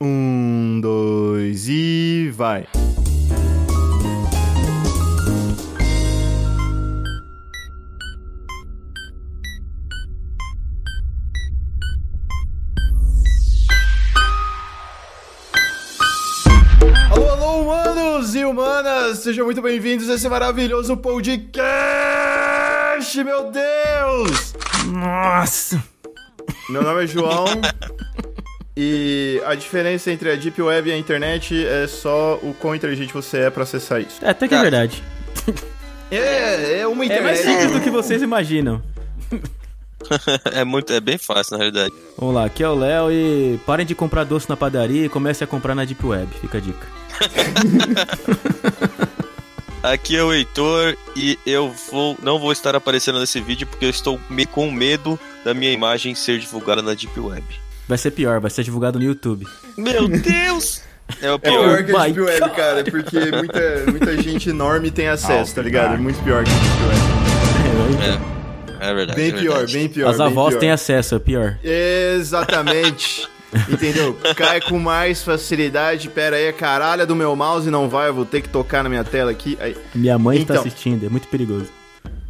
Um, dois e vai. Alô, alô, humanos e humanas! Sejam muito bem-vindos a esse maravilhoso podcast, meu Deus! Nossa! Meu nome é João e a diferença entre a Deep Web e a internet é só o quão inteligente você é pra acessar isso. É, até que é verdade. É, é uma É mais internet. simples do que vocês imaginam. é muito, é bem fácil, na realidade. Vamos lá, aqui é o Léo e parem de comprar doce na padaria e comecem a comprar na Deep Web. Fica a dica. Aqui é o Heitor e eu vou, não vou estar aparecendo nesse vídeo porque eu estou me- com medo da minha imagem ser divulgada na Deep Web. Vai ser pior, vai ser divulgado no YouTube. Meu Deus! É o É pior. pior que a Deep Web, God. cara, porque muita, muita gente enorme tem acesso, tá ligado? É muito pior que a Deep Web. É, é verdade. Bem é pior, verdade. bem pior. As bem avós pior. têm acesso, é pior. Exatamente. Entendeu? Cai com mais facilidade. Pera aí, a caralha do meu mouse não vai, eu vou ter que tocar na minha tela aqui. Aí. Minha mãe está Então. assistindo, é muito perigoso.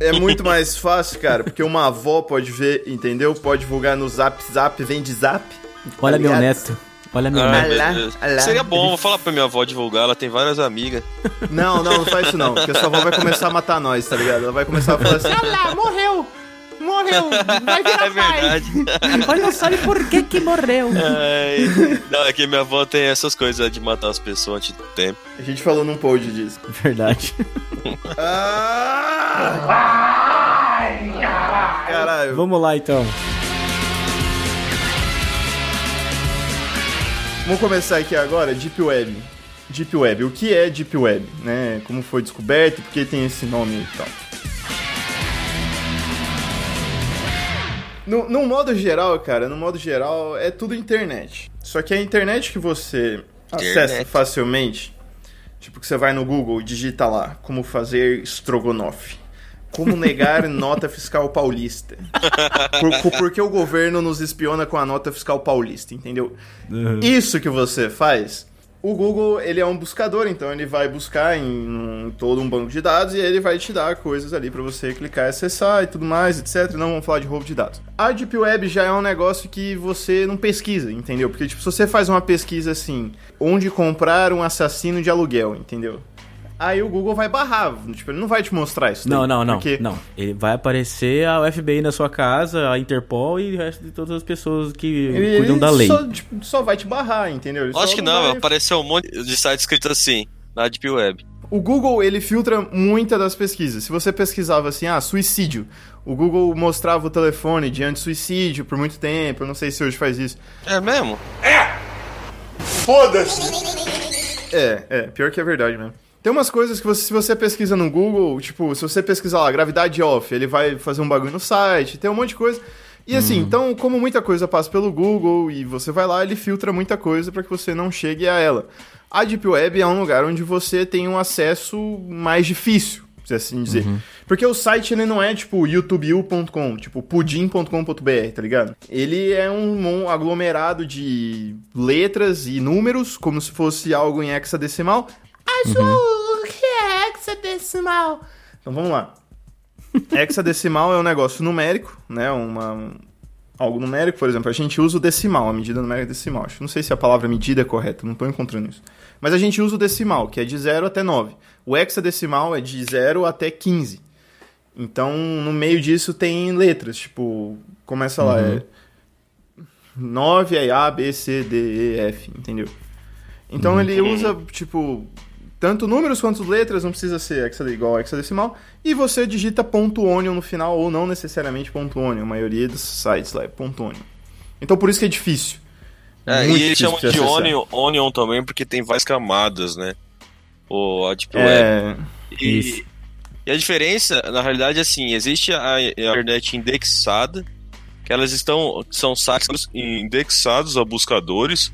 É muito mais fácil, cara, porque uma avó pode ver, entendeu? Pode divulgar no zap, zap, vem de zap. Olha tá meu neto. Olha meu Ai, neto. Alá, alá. Seria bom, vou falar pra minha avó divulgar, ela tem várias amigas. Não, não, não faz isso não, porque sua avó vai começar a matar nós, tá ligado? Ela vai começar a falar assim, olha lá, morreu, morreu, vai virar É verdade. Olha só e por que que morreu. Ai, não, é que minha avó tem essas coisas de matar as pessoas antes do tempo. A gente falou num pod disso. Verdade. Ah! Caralho. Vamos lá então. Vamos começar aqui agora, Deep Web. Deep Web, o que é Deep Web, né? Como foi descoberto, por que tem esse nome e tal. No, no modo geral, cara, no modo geral, é tudo internet. Só que a internet que você acessa Internet. facilmente, tipo que você vai no Google e digita lá, como fazer estrogonofe. Como negar nota fiscal paulista. Por, por- porque o governo nos espiona com a nota fiscal paulista, entendeu? Uhum. Isso que você faz, o Google ele é um buscador, então ele vai buscar em, todo um banco de dados e ele vai te dar coisas ali pra você clicar e acessar e tudo mais, etc. Não vamos falar de roubo de dados. A Deep Web já é um negócio que você não pesquisa, entendeu? Porque tipo, se você faz uma pesquisa assim, onde comprar um assassino de aluguel, entendeu? Aí o Google vai barrar, tipo, ele não vai te mostrar isso. Não, daí, não, não. Porque Não. Ele vai aparecer a FBI na sua casa, a Interpol e o resto de todas as pessoas que ele, cuidam da lei. Só, tipo, só vai te barrar, entendeu? Ele Acho só que não, vai- apareceu um monte de sites escritos assim, na Deep Web. O Google, ele filtra muita das pesquisas. Se você pesquisava assim, ah, suicídio, o Google mostrava o telefone de anti-suicídio por muito tempo. Eu não sei se hoje faz isso. É mesmo? É, é, pior que é verdade mesmo. Tem umas coisas que você, se você pesquisa no Google, tipo, se você pesquisar lá, gravidade off, ele vai fazer um bagulho no site, tem um monte de coisa. E assim, então, como muita coisa passa pelo Google e você vai lá, ele filtra muita coisa para que você não chegue a ela. A Deep Web é um lugar onde você tem um acesso mais difícil, se assim dizer. Porque o site ele não é tipo youtubeu.com, tipo pudim.com.br, tá ligado? Ele é um, um aglomerado de letras e números, como se fosse algo em hexadecimal. Acho que é hexadecimal. Então vamos lá. hexadecimal é um negócio numérico, né? Uma, algo numérico, por exemplo. A gente usa o decimal, a medida numérica decimal. Acho, não sei se a palavra medida é correta, não estou encontrando isso. Mas a gente usa o decimal, que é de 0 até 9. O hexadecimal é de 0 até 15. Então, no meio disso tem letras, tipo, começa lá, é 9 é A, B, C, D, E, F, entendeu? Então ele usa, tipo, tanto números quanto letras, não precisa ser igual hexadecimal, e você digita ponto .onion no final, ou não necessariamente ponto .onion, a maioria dos sites lá é ponto .onion. Então por isso que é difícil. É, Muito e eles chamam de. Onion, Onion também porque tem várias camadas, né? O, a Deep Web. É, Isso. E, e a diferença, na realidade, é assim, existe a, a internet indexada, que elas estão, são sites indexados a buscadores,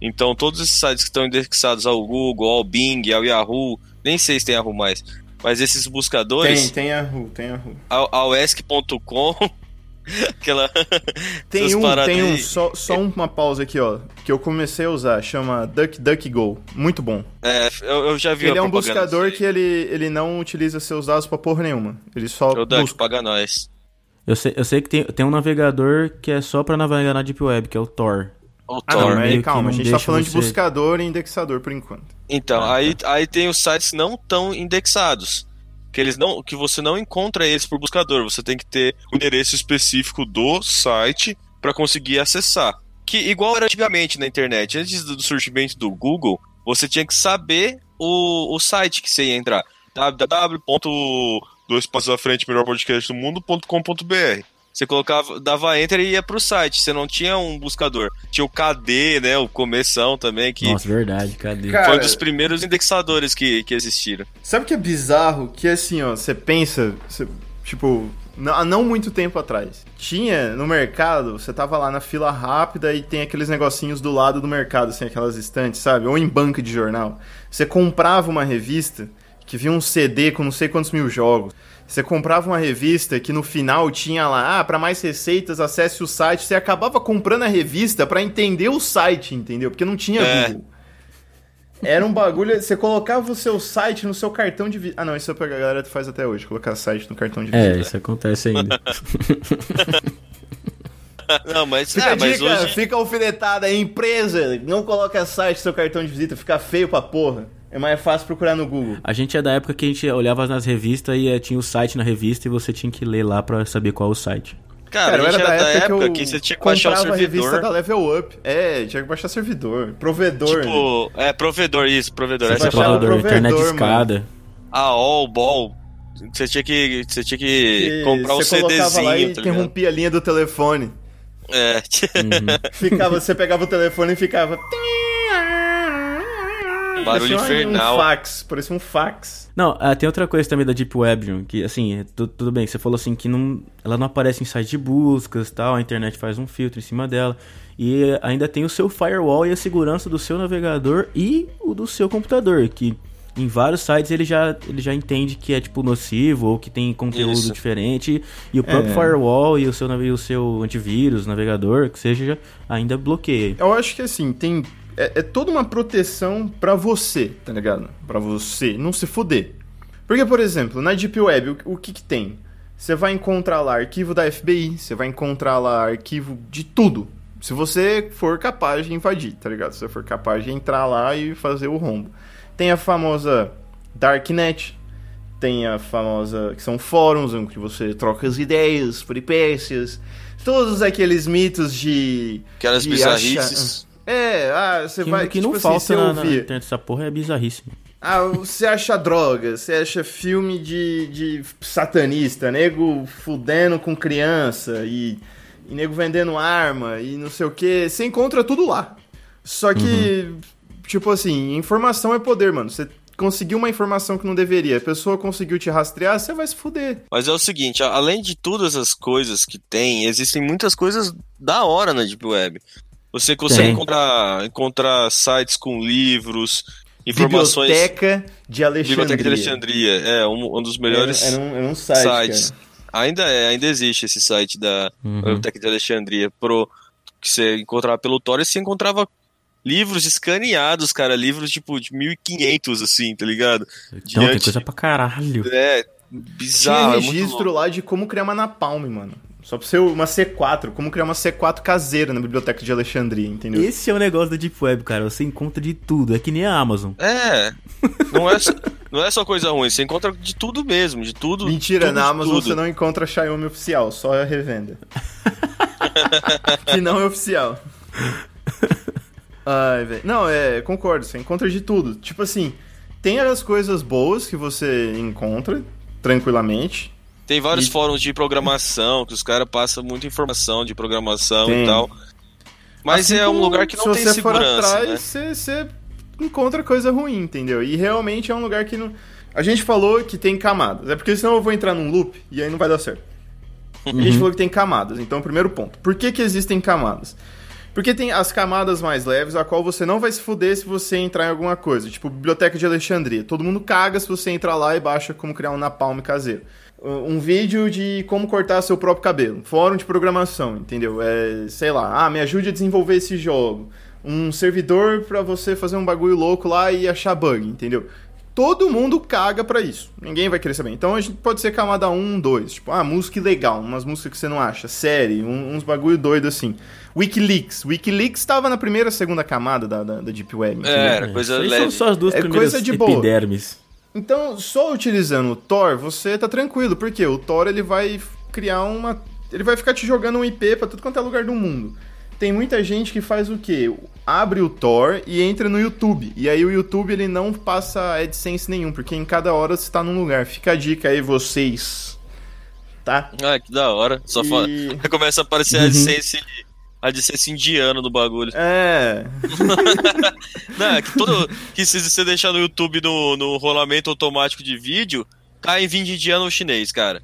então todos esses sites que estão indexados ao Google, ao Bing, ao Yahoo, nem sei se tem Yahoo mais, mas esses buscadores, tem, tem a Ru, tem a Ru. ao, ao ESC.com, Aquela. Tem um, tem um, só, só uma pausa aqui, ó, que eu comecei a usar, chama DuckDuckGo. Muito bom. É, eu, eu já vi Ele é um buscador que ele, ele não utiliza seus dados pra porra nenhuma. Ele só aí. O Duck, busca. paga nós. Eu sei, eu sei que tem, tem um navegador que é só pra navegar na Deep Web, que é o Tor. O Ah, Tor. não, que calma, não a gente tá falando de você- buscador e indexador por enquanto. Então, Ah, aí, aí tem os sites não tão indexados. Que, eles não, que você não encontra eles por buscador. Você tem que ter o endereço específico do site para conseguir acessar. Que igual era antigamente na internet. Antes do surgimento do Google, você tinha que saber o, o site que você ia entrar. www. dois passos à frente, melhor podcast do mundo.com.br. Você colocava, dava enter e ia pro site. Você não tinha um buscador. Tinha o KD, né? O começão também, que Nossa, verdade, cadê? Cara, foi um dos primeiros indexadores que, que existiram. Sabe o que é bizarro? Que assim, ó, você pensa, você, tipo, não- há não muito tempo atrás, tinha no mercado, você tava lá na fila rápida e tem aqueles negocinhos do lado do mercado, assim, aquelas estantes, sabe? Ou em banca de jornal. Você comprava uma revista que vinha um CD com não sei quantos mil jogos. Você comprava uma revista que no final tinha lá, ah, para mais receitas, acesse o site. Você acabava comprando a revista pra entender o site, entendeu? Porque não tinha É. Google. Era um bagulho. Você colocava o seu site no seu cartão de visita. Ah, não, isso é pra galera que faz até hoje, colocar site no cartão de visita. É, isso acontece ainda. Não, mas, Fica é, mas dica, hoje. fica alfinetada aí, empresa. Não coloca site no seu cartão de visita, fica feio pra porra. É mais fácil procurar no Google. A gente é da época que a gente olhava nas revistas e eh, tinha o site na revista e você tinha que ler lá pra saber qual é o site. Cara, a gente era da época que, eu você tinha que baixar o comprava a revista servidor. da Level Up. É, tinha que baixar servidor. Provedor. né? Tipo, é, provedor, isso, provedor. Você Essa é Provedor, provedor, internet escada. A all, ball. Você tinha que, você tinha que E comprar um você colocava lá e CDzinho, tá interrompia a linha do telefone. É. Uhum. Ficava, você pegava o telefone e ficava. Barulho um- infernal. Um fax, parecia um fax. Não, ah, tem outra coisa também da Deep Web, que assim, é tu- tudo bem, você falou assim que não, ela não aparece em site de buscas tal, a internet faz um filtro em cima dela. E ainda tem o seu firewall e a segurança do seu navegador e o do seu computador, que em vários sites ele já, ele já entende que é tipo nocivo ou que tem conteúdo Isso. diferente. E o próprio É. firewall e o seu, nave- o seu antivírus, navegador, que seja, ainda bloqueia. Eu acho que assim, tem. É, é toda uma proteção pra você, tá ligado? Pra você não se fuder. Porque, por exemplo, na Deep Web, o, o que que tem? Você vai encontrar lá arquivo da FBI, você vai encontrar lá arquivo de tudo. Se você for capaz de invadir, tá ligado? Se você for capaz de entrar lá e fazer o rombo. Tem a famosa Darknet, tem a famosa. que são fóruns onde você troca as ideias, peripécias. Todos aqueles mitos de. Aquelas de bizarrices. achar- É, ah, você Que, vai. que não tipo assim, falta você na, na ouvir. internet dessa porra é bizarríssimo. Ah, você acha droga, você acha filme de, de satanista, nego fudendo com criança e, e nego vendendo arma e não sei o que. Você encontra tudo lá. Só que, tipo assim, informação é poder, mano. Você conseguiu uma informação que não deveria, a pessoa conseguiu te rastrear, você vai se fuder. Mas é o seguinte, além de todas as coisas que tem, existem muitas coisas da hora na Deep Web. Você consegue Tem. encontrar, encontrar sites com livros, informações. Biblioteca de Alexandria. Biblioteca de Alexandria. É, um, um dos melhores Era, era um, era um site, sites. cara. Ainda é, ainda existe esse site da Uhum. Biblioteca de Alexandria pro que você encontrava pelo Tor e você encontrava livros escaneados, cara, livros tipo de 1500 assim, tá ligado? Então, tem Diante- coisa pra caralho. É, Tinha bizarro, é muito registro louco. lá de como criar uma napalm, mano. Só pra ser uma C4, como criar uma C4 caseira na biblioteca de Alexandria, entendeu? Esse é o negócio da Deep Web, cara. Você encontra de tudo. É que nem a Amazon. É, não é, só, não é só coisa ruim, você encontra de tudo mesmo, de tudo. Mentira, tudo na Amazon tudo. você não encontra Xiaomi oficial, só a revenda. que não é oficial. Ai, velho. Não, é, concordo, você encontra de tudo. Tipo assim, tem as coisas boas que você encontra tranquilamente. Tem vários E- fóruns de programação que os caras passam muita informação de programação Tem. e tal. Mas Assim é um lugar que não se tem você for segurança. atrás, né? você, você encontra coisa ruim, entendeu? E realmente é um lugar que não. A gente falou que tem camadas. É porque senão eu vou entrar num loop e aí não vai dar certo. A gente falou que tem camadas. Então, primeiro ponto. Por que, que existem camadas? Porque tem as camadas mais leves, a qual você não vai se fuder se você entrar em alguma coisa. Tipo, Biblioteca de Alexandria. Todo mundo caga se você entrar lá e baixa como criar um napalm caseiro. Um vídeo de como cortar seu próprio cabelo, fórum de programação, entendeu? É, sei lá, ah, me ajude a desenvolver esse jogo. Um servidor para você fazer um bagulho louco lá e achar bug, entendeu? Todo mundo caga pra isso. Ninguém vai querer saber. Então a gente pode ser camada 1, 2. Tipo, ah, música legal, umas músicas que você não acha. Série, um, uns bagulho doido assim. Wikileaks. Wikileaks estava na primeira segunda camada da, da, da Deep Web. É, era coisa leve. São só as duas É primeiras coisa de boa. epidermes. Então, só utilizando o Tor, você tá tranquilo, porque o Tor ele vai criar uma. Ele vai ficar te jogando um IP pra tudo quanto é lugar do mundo. Tem muita gente que faz o quê? Abre o Tor e entra no YouTube. E aí o YouTube ele não passa AdSense nenhum, porque em cada hora você tá num lugar. Fica a dica aí, vocês. Tá? Ah, que da hora. Só E- fala... Começa a aparecer a AdSense, a AdSense indiano do bagulho. É. Não, é que todo. Que se você deixar no YouTube no, no rolamento automático de vídeo, cai em vídeo indiano ou chinês, cara.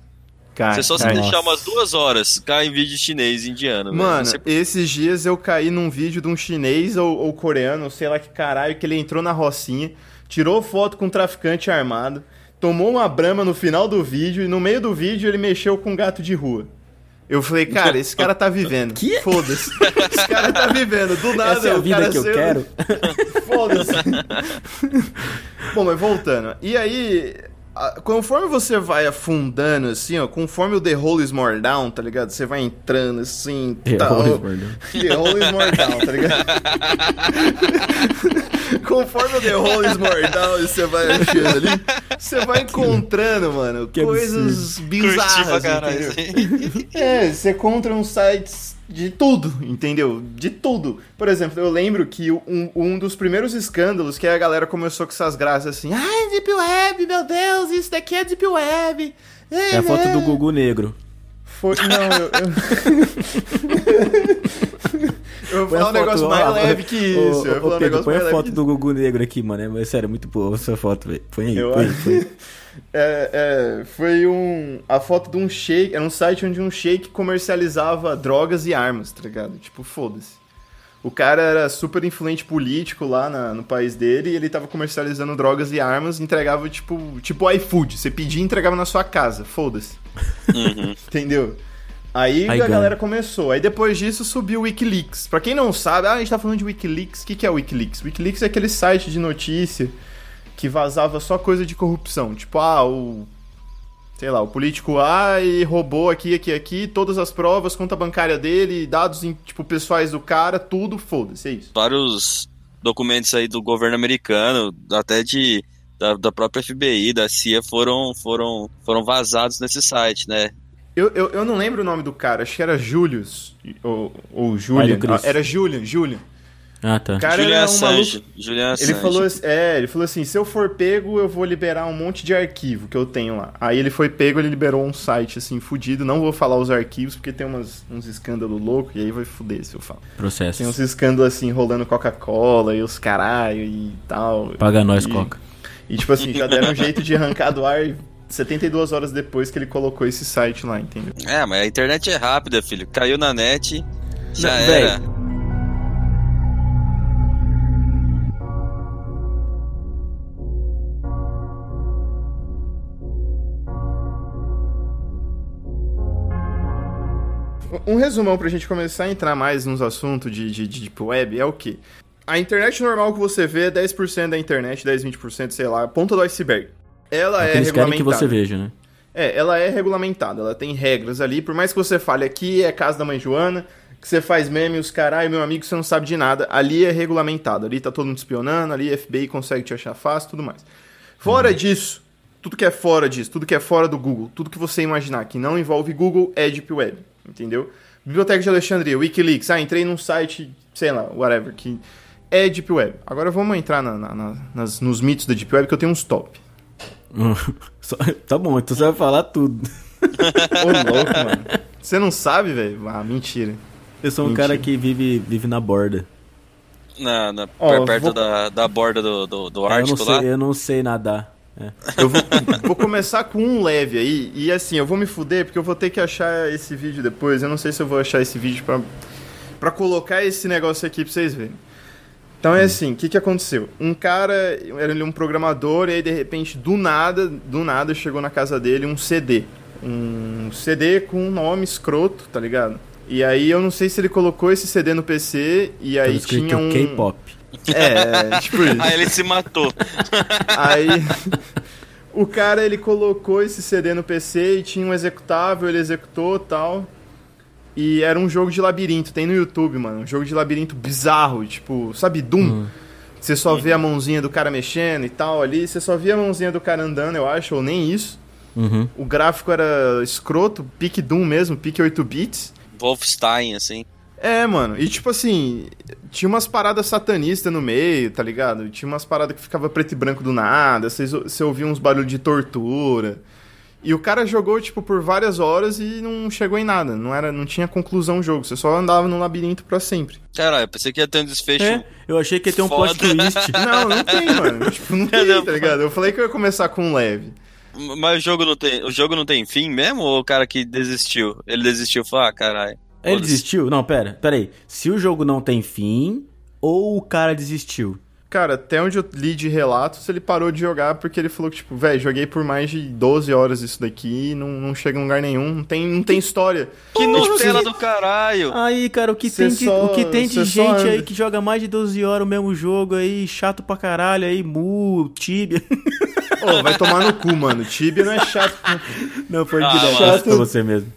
Cara, Você só se cara. deixar umas duas horas, cai em vídeo chinês e indiano. Mano, Você- esses dias eu caí num vídeo de um chinês ou, ou coreano, sei lá que caralho, que ele entrou na rocinha, tirou foto com um traficante armado, tomou uma brama no final do vídeo e no meio do vídeo ele mexeu com um gato de rua. Eu falei, cara, esse cara tá vivendo. Que? Foda-se. Esse cara tá vivendo. Do nada, Essa é a o vida cara que eu quero. Foda-se. Bom, mas voltando. E aí, conforme você vai afundando, assim, ó, conforme o The Hole is More Down, tá ligado? Você vai entrando assim. The tal. Hole is More Down. The Hole is More Down, tá ligado? conforme o The Hole is More Down e você vai achando ali, você vai encontrando, mano, Que coisas Curti pra bizarras, caralho. entendeu? assim. É, você encontra uns sites de tudo, entendeu? De tudo. Por exemplo, eu lembro que um, um dos primeiros escândalos que a galera começou com essas graças assim, ai, Deep Web, meu Deus, isso daqui é Deep Web. É a foto do Gugu negro. Foi, não, eu... Eu, eu vou Põe falar a um negócio foto, mais ó, leve que isso. Ô, eu vou ô, falar um negócio põe mais a leve foto que do Gugu negro aqui, mano. É, sério, é muito boa a sua foto, velho. Põe aí, Eu põe aí, acho. põe aí. É, é, foi um. A foto de um shake. Era um site onde um shake comercializava drogas e armas, tá ligado? Tipo, foda-se. O cara era super influente político lá na- no país dele e ele tava comercializando drogas e armas, entregava tipo, tipo iFood. Você pedia e entregava na sua casa, foda-se. Uhum. Entendeu? Aí Aí a galera começou. Aí depois disso subiu o Wikileaks. Pra quem não sabe, ah, a gente tá falando de Wikileaks. O que, que é o Wikileaks? Wikileaks é aquele site de notícia que vazava só coisa de corrupção. Tipo, ah, o. Sei lá, o político A e roubou aqui, aqui, aqui, todas as provas, conta bancária dele, dados, em, tipo, pessoais do cara, tudo, foda-se, é isso. Vários documentos aí do governo americano, até de. Da, da própria FBI, da CIA, foram, foram, foram vazados nesse site, né? Eu, eu, eu não lembro o nome do cara, acho que era Julius, ou, ou Julian. Ah, Era Julian, Julian. Ah, tá. O cara Julian era um maluco. Assange. Julian Ele Assange. falou, assim- é, ele falou assim, se eu for pego, eu vou liberar um monte de arquivo que eu tenho lá. Aí ele foi pego, ele liberou um site assim fudido, não vou falar os arquivos porque tem umas, uns escândalos loucos e aí vai fuder se eu falo. Processo. Tem uns escândalos assim rolando Coca-Cola e os caralho e tal. Paga nós, e, Coca. E tipo assim, já deram um jeito de arrancar do ar 72 horas depois que ele colocou esse site lá, entendeu? É, mas a internet é rápida, filho. Caiu na net, já Não, era. Um resumão pra gente começar a entrar mais nos assuntos de, de, de Deep Web é o quê? A internet normal que você vê é 10% da internet, 10, 20%, sei lá, ponta do iceberg. Ela É é, que eles querem que regulamentada. você veja, né? É, ela é regulamentada, ela tem regras ali, por mais que você fale aqui é casa da mãe Joana, que você faz meme, os caralho, meu amigo, você não sabe de nada, ali é regulamentado, ali tá todo mundo espionando, ali a FBI consegue te achar fácil, tudo mais. Fora disso, tudo que é fora disso, tudo que é fora do Google, tudo que você imaginar que não envolve Google é Deep Web, entendeu? Biblioteca de Alexandria, Wikileaks, ah, entrei num site, sei lá, whatever, que é Deep Web. Agora vamos entrar na- na- na- nas, nos mitos da Deep Web, que eu tenho uns top. Tá bom, então você vai falar tudo. Ô, louco, mano. Você não sabe, velho? Ah, mentira. Eu sou um Mentira. cara que vive, vive na borda. Na, na- Ó, perto vou- da, da borda do, do, do eu, não Ártico lá. sei, eu não sei nadar. É. Eu vou, vou começar com um leve aí. E assim, eu vou me fuder porque eu vou ter que achar esse vídeo depois. Eu não sei se eu vou achar esse vídeo pra, pra colocar esse negócio aqui pra vocês verem. Então é assim, o que, que aconteceu? Um cara, era ele um programador, e aí de repente, do nada, do nada, chegou na casa dele um CD. um CD com um nome escroto, tá ligado? E aí eu não sei se ele colocou esse CD no PC e aí tinha um. K-pop. É, tipo isso. Aí ele se matou. Aí o cara ele colocou esse CD no PC e tinha um executável, ele executou tal. E era um jogo de labirinto, tem no YouTube, mano. Um jogo de labirinto bizarro, tipo, sabe, Doom? Hum. Você só vê a mãozinha do cara mexendo e tal ali. Você só via a mãozinha do cara andando, eu acho, ou nem isso. Uhum. O gráfico era escroto, pique Doom mesmo, pique 8 bits. Wolfenstein, assim. É, mano. E tipo assim, tinha umas paradas satanistas no meio, tá ligado? Tinha umas paradas que ficava preto e branco do nada, vocês- você ouvia uns barulhos de tortura. E o cara jogou, tipo, por várias horas e não chegou em nada. Não, era, não tinha conclusão o jogo. Você só andava no labirinto pra sempre. Caralho, eu pensei que ia ter um desfecho. É, eu achei que ia ter um plot twist. Não, não tem, mano. Tipo, não tem, tá ligado? Eu falei que eu ia começar com um leve. Mas o jogo não tem. O jogo não tem fim mesmo? Ou o cara que desistiu? Ele desistiu e falou, ah, caralho. Ele desistiu? Não, pera, pera aí. Se o jogo não tem fim, ou o cara desistiu? Cara, até onde eu li de relatos, ele parou de jogar porque ele falou que, tipo, velho, joguei por mais de 12 horas isso daqui e não, não chega em lugar nenhum. Não tem, não tem história. Que Nutella do caralho! Aí, cara, o que Cê tem de, só- o que tem de só gente aí que joga mais de 12 horas o mesmo jogo aí, chato pra caralho aí, mu, tibia. Ô, vai tomar no cu, mano. Tibia não é chato. Não, foi Ah, mano. pra você mesmo.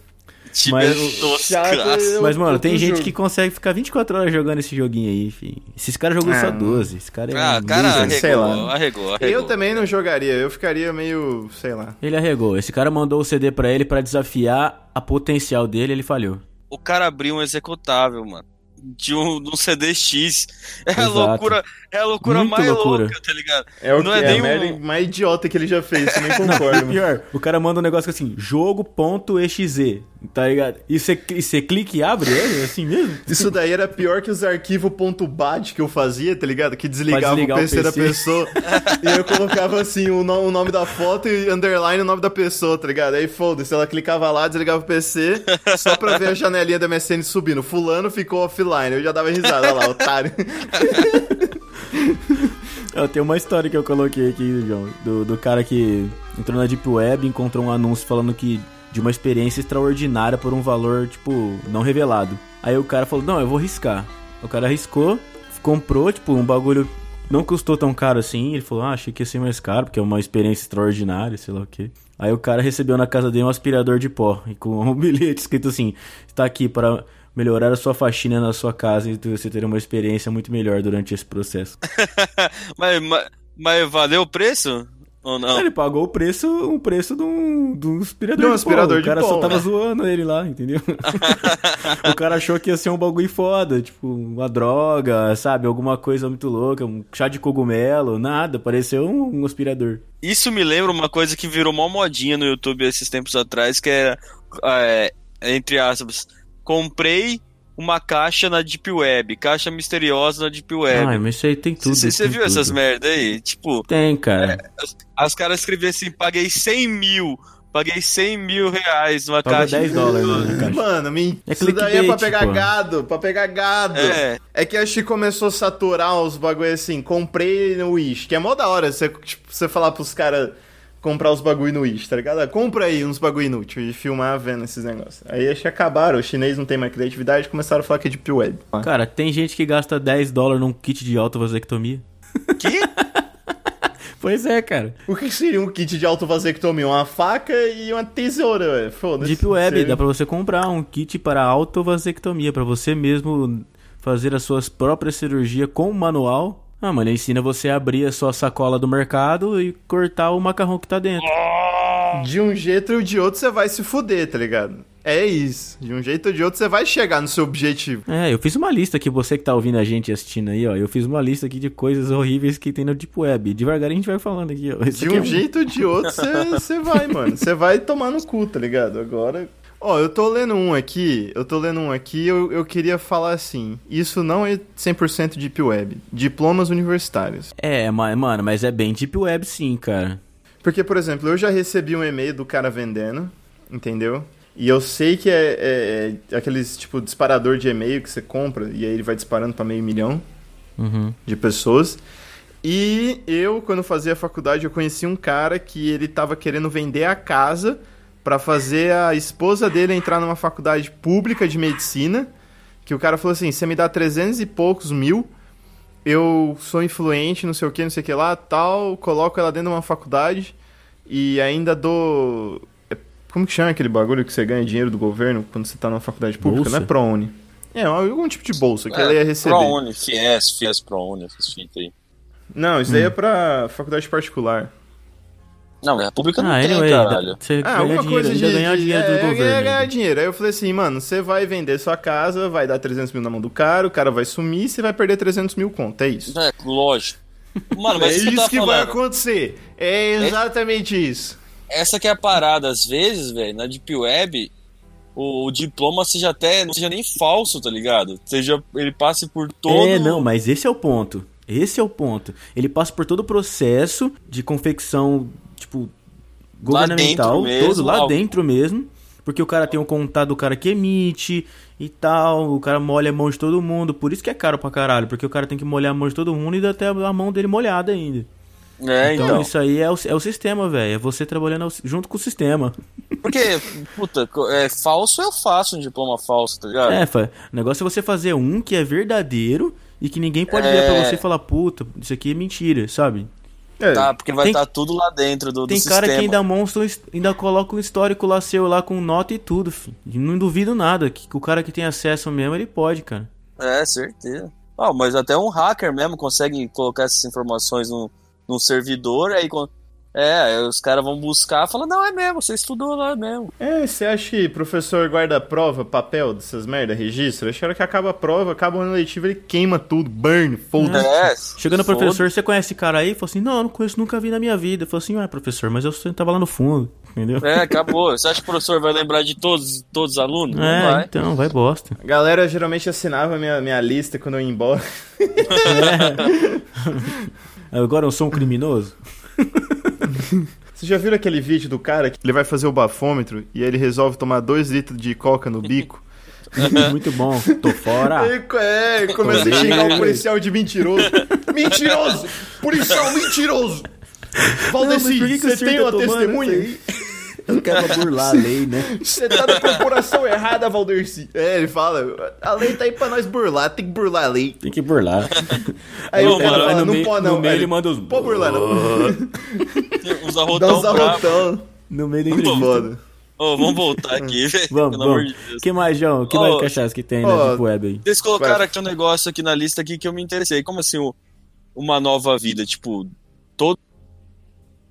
Time Mas- é Chato, Mas, mano, tem gente jogo. que consegue ficar 24 horas jogando esse joguinho aí, filho. Esses caras jogam Ah, só não. 12. Esse cara é Ah, um cara, loser. arregou, sei lá. arregou, arregou. Eu também não jogaria. Eu ficaria meio, sei lá. Ele arregou. Esse cara mandou o CD pra ele pra desafiar a potencial dele, ele falhou. O cara abriu um executável, mano. De um, de um CDX. É a Exato. loucura, é a loucura Muito mais loucura. louca, tá ligado? É o Não que é é, nem a um- merda mais idiota que ele já fez. Eu nem concordo, mano. Pior, o cara manda um negócio assim, jogo.exe, tá ligado? E você clica e abre ele, assim mesmo? Isso daí era pior que os arquivos .bat que eu fazia, tá ligado? Que desligava o desligar o PC, da PC. pessoa. e eu colocava assim o, no- o nome da foto e underline o nome da pessoa, tá ligado? Aí foda-se, ela clicava lá, desligava o PC, só pra ver a janelinha da MSN subindo. Fulano ficou offline. Eu já dava risada, olha lá, otário. Tenho uma história que eu coloquei aqui, João, do, do cara que entrou na Deep Web e encontrou um anúncio falando que de uma experiência extraordinária por um valor, tipo, não revelado. Aí o cara falou, não, eu vou riscar. O cara arriscou, comprou, tipo, um bagulho não custou tão caro assim. Ele falou, ah, achei que ia ser mais caro, porque é uma experiência extraordinária, sei lá o quê. Aí o cara recebeu na casa dele um aspirador de pó, e com um bilhete escrito assim, está aqui para melhorar a sua faxina na sua casa e você ter uma experiência muito melhor durante esse processo. Mas, mas, mas valeu o preço? Ou não? Ele pagou o preço, um preço de um, de um aspirador De um de, aspirador pó. de O cara pó, só tava né? zoando ele lá, entendeu? o cara achou que ia ser um bagulho foda, tipo, uma droga, sabe? Alguma coisa muito louca, um chá de cogumelo, nada, pareceu um, um aspirador. Isso me lembra uma coisa que virou mó modinha no YouTube esses tempos atrás, que era, é, entre aspas, comprei uma caixa na Deep Web, caixa misteriosa na Deep Web. Ai, mas isso aí tem tudo. Você viu essas tudo. merda aí? Tipo, Tem, cara. as caras escreviam assim, paguei 100 mil, paguei 100 mil reais numa Paga caixa. 10 dólares né. Mano, me... É isso daí é pra pegar pô. gado, pra pegar gado. É. É que acho que começou a saturar os bagulho assim, comprei no Wish, que é mó da hora você, tipo, você falar pros caras comprar os bagulho no Wish, tá ligado? Compra aí uns bagulho inútil e filmar vendo esses negócios. Aí acho que acabaram, os chinês não tem mais criatividade e começaram a falar que é Deep Web. Cara, tem gente que gasta 10 dólares num kit de autovasectomia. Que? Pois é, cara. O que seria um kit de autovasectomia? Uma faca e uma tesoura. Foda-se. Deep Web, dá pra você comprar um kit para autovasectomia, pra você mesmo fazer as suas próprias cirurgias com o manual. Ah, mano, ensina você a abrir a sua sacola do mercado e cortar o macarrão que tá dentro. De um jeito ou de outro você vai se fuder, tá ligado? É isso. De um jeito ou de outro você vai chegar no seu objetivo. É, eu fiz uma lista aqui, você que tá ouvindo a gente e assistindo aí, ó. Eu fiz uma lista aqui de coisas horríveis que tem no Deep Web. Devagarinho a gente vai falando aqui, ó. Esse De aqui é um jeito ou de outro você vai, mano. Você vai tomar no cu, tá ligado? Agora. Ó, eu tô lendo um aqui, eu tô lendo um aqui, eu, eu queria falar assim. Isso não é 100% Deep Web. Diplomas universitários. É, ma- mano, mas é bem Deep Web sim, cara. Porque, por exemplo, eu já recebi um e-mail do cara vendendo, entendeu? E eu sei que é, é- é aqueles, tipo, disparador de e-mail que você compra e aí ele vai disparando pra meio milhão Uhum. de pessoas. E eu, quando fazia faculdade, eu conheci um cara que ele tava querendo vender a casa pra fazer a esposa dele entrar numa faculdade pública de medicina. Que o cara falou assim: você me dá 300 e poucos mil, eu sou influente, não sei o que, não sei o que lá, tal, coloco ela dentro de uma faculdade e ainda dou. é, Como que chama aquele bagulho que você ganha dinheiro do governo quando você tá numa faculdade pública? Bolsa? Não é ProUni. É, algum tipo de bolsa que ela ia receber. ProUni, FIES, FIES ProUni, essas fitas aí. Não, isso daí é pra faculdade particular. Não, a pública não Ah, tem, anyway, caralho. você Ah, ganha alguma dinheiro, coisa de. ganhar dinheiro é, do é, governo. é ganhar dinheiro. Aí eu falei assim, mano, você vai vender sua casa, vai dar 300 mil na mão do cara, o cara vai sumir, você vai perder 300 mil conto. É isso. É, lógico. Mano, é mas isso isso tá que vai acontecer. É exatamente isso. Essa que é a parada. Às vezes, velho, na Deep Web, o, o diploma seja até, não seja nem falso, tá ligado? Seja, ele passe por todo... É, não, mas esse é o ponto. Esse é o ponto. Ele passa por todo o processo de confecção, governamental, mesmo, todo lá algo. dentro mesmo. Porque o cara tem o contato do cara que emite e tal, o cara molha a mão de todo mundo. Por isso que é caro pra caralho, porque o cara tem que molhar a mão de todo mundo e dá até a mão dele molhada ainda. É, Então, então. isso aí é o, é o sistema, velho. É você trabalhando ao- junto com o sistema. Porque, puta, é falso eu faço um diploma falso, tá ligado? É, fa- o negócio é você fazer um que é verdadeiro e que ninguém pode É. virar pra você e falar, puta, isso aqui é mentira, sabe? É, Tá, porque vai Tem- estar tudo lá dentro do, do Tem sistema. cara que ainda monstra, ainda coloca um histórico lá seu lá com nota e tudo, filho. Não duvido nada, que, que o cara que tem acesso mesmo, ele pode, cara. É, certeza. Ah, mas até um hacker mesmo consegue colocar essas informações num, num servidor, aí é, aí os caras vão buscar e falam, não, é mesmo, você estudou lá mesmo. É, você acha que professor guarda prova, papel dessas merda, registro? Acho que a hora que acaba a prova, acaba o ano letivo, ele queima tudo, burn, foda-se. É, Chegando no foda- professor, você conhece esse cara aí? Falou assim, não, eu não conheço, nunca vi na minha vida. Falou assim, ué, professor, mas eu tava lá no fundo, entendeu? É, acabou. Você acha que o professor vai lembrar de todos, todos os alunos? Não É, vai. então, vai bosta. A galera geralmente assinava minha, minha lista quando eu ia embora. Agora eu sou um criminoso? Vocês já viram aquele vídeo do cara que ele vai fazer o bafômetro e aí ele resolve tomar 2 litros de coca no bico? Muito bom, tô fora. É, começa a xingar o policial de mentiroso. mentiroso! Policial mentiroso! Valdeci, você tem tá uma testemunha? isso Eu quero burlar a lei, né? Você tá na corporação errada, Valdeci. É, ele fala, a lei tá aí pra nós burlar, tem que burlar a lei. Tem que burlar. Aí Ô, o cara mano, fala, no não meio- pode no não. meio Aí ele manda os- Pode burlar não. Os Dá arrotão uns bravo. arrotão. No meio da entrevista. foda. Ô, vamos voltar aqui, velho. Vamos, Pelo amor vamos. de Deus. que mais, João? que mais cachaça que tem ó, na Deep Web aí? Vocês colocaram aqui um negócio aqui na lista aqui que eu me interessei. Como assim, o- uma nova vida? Tipo, todos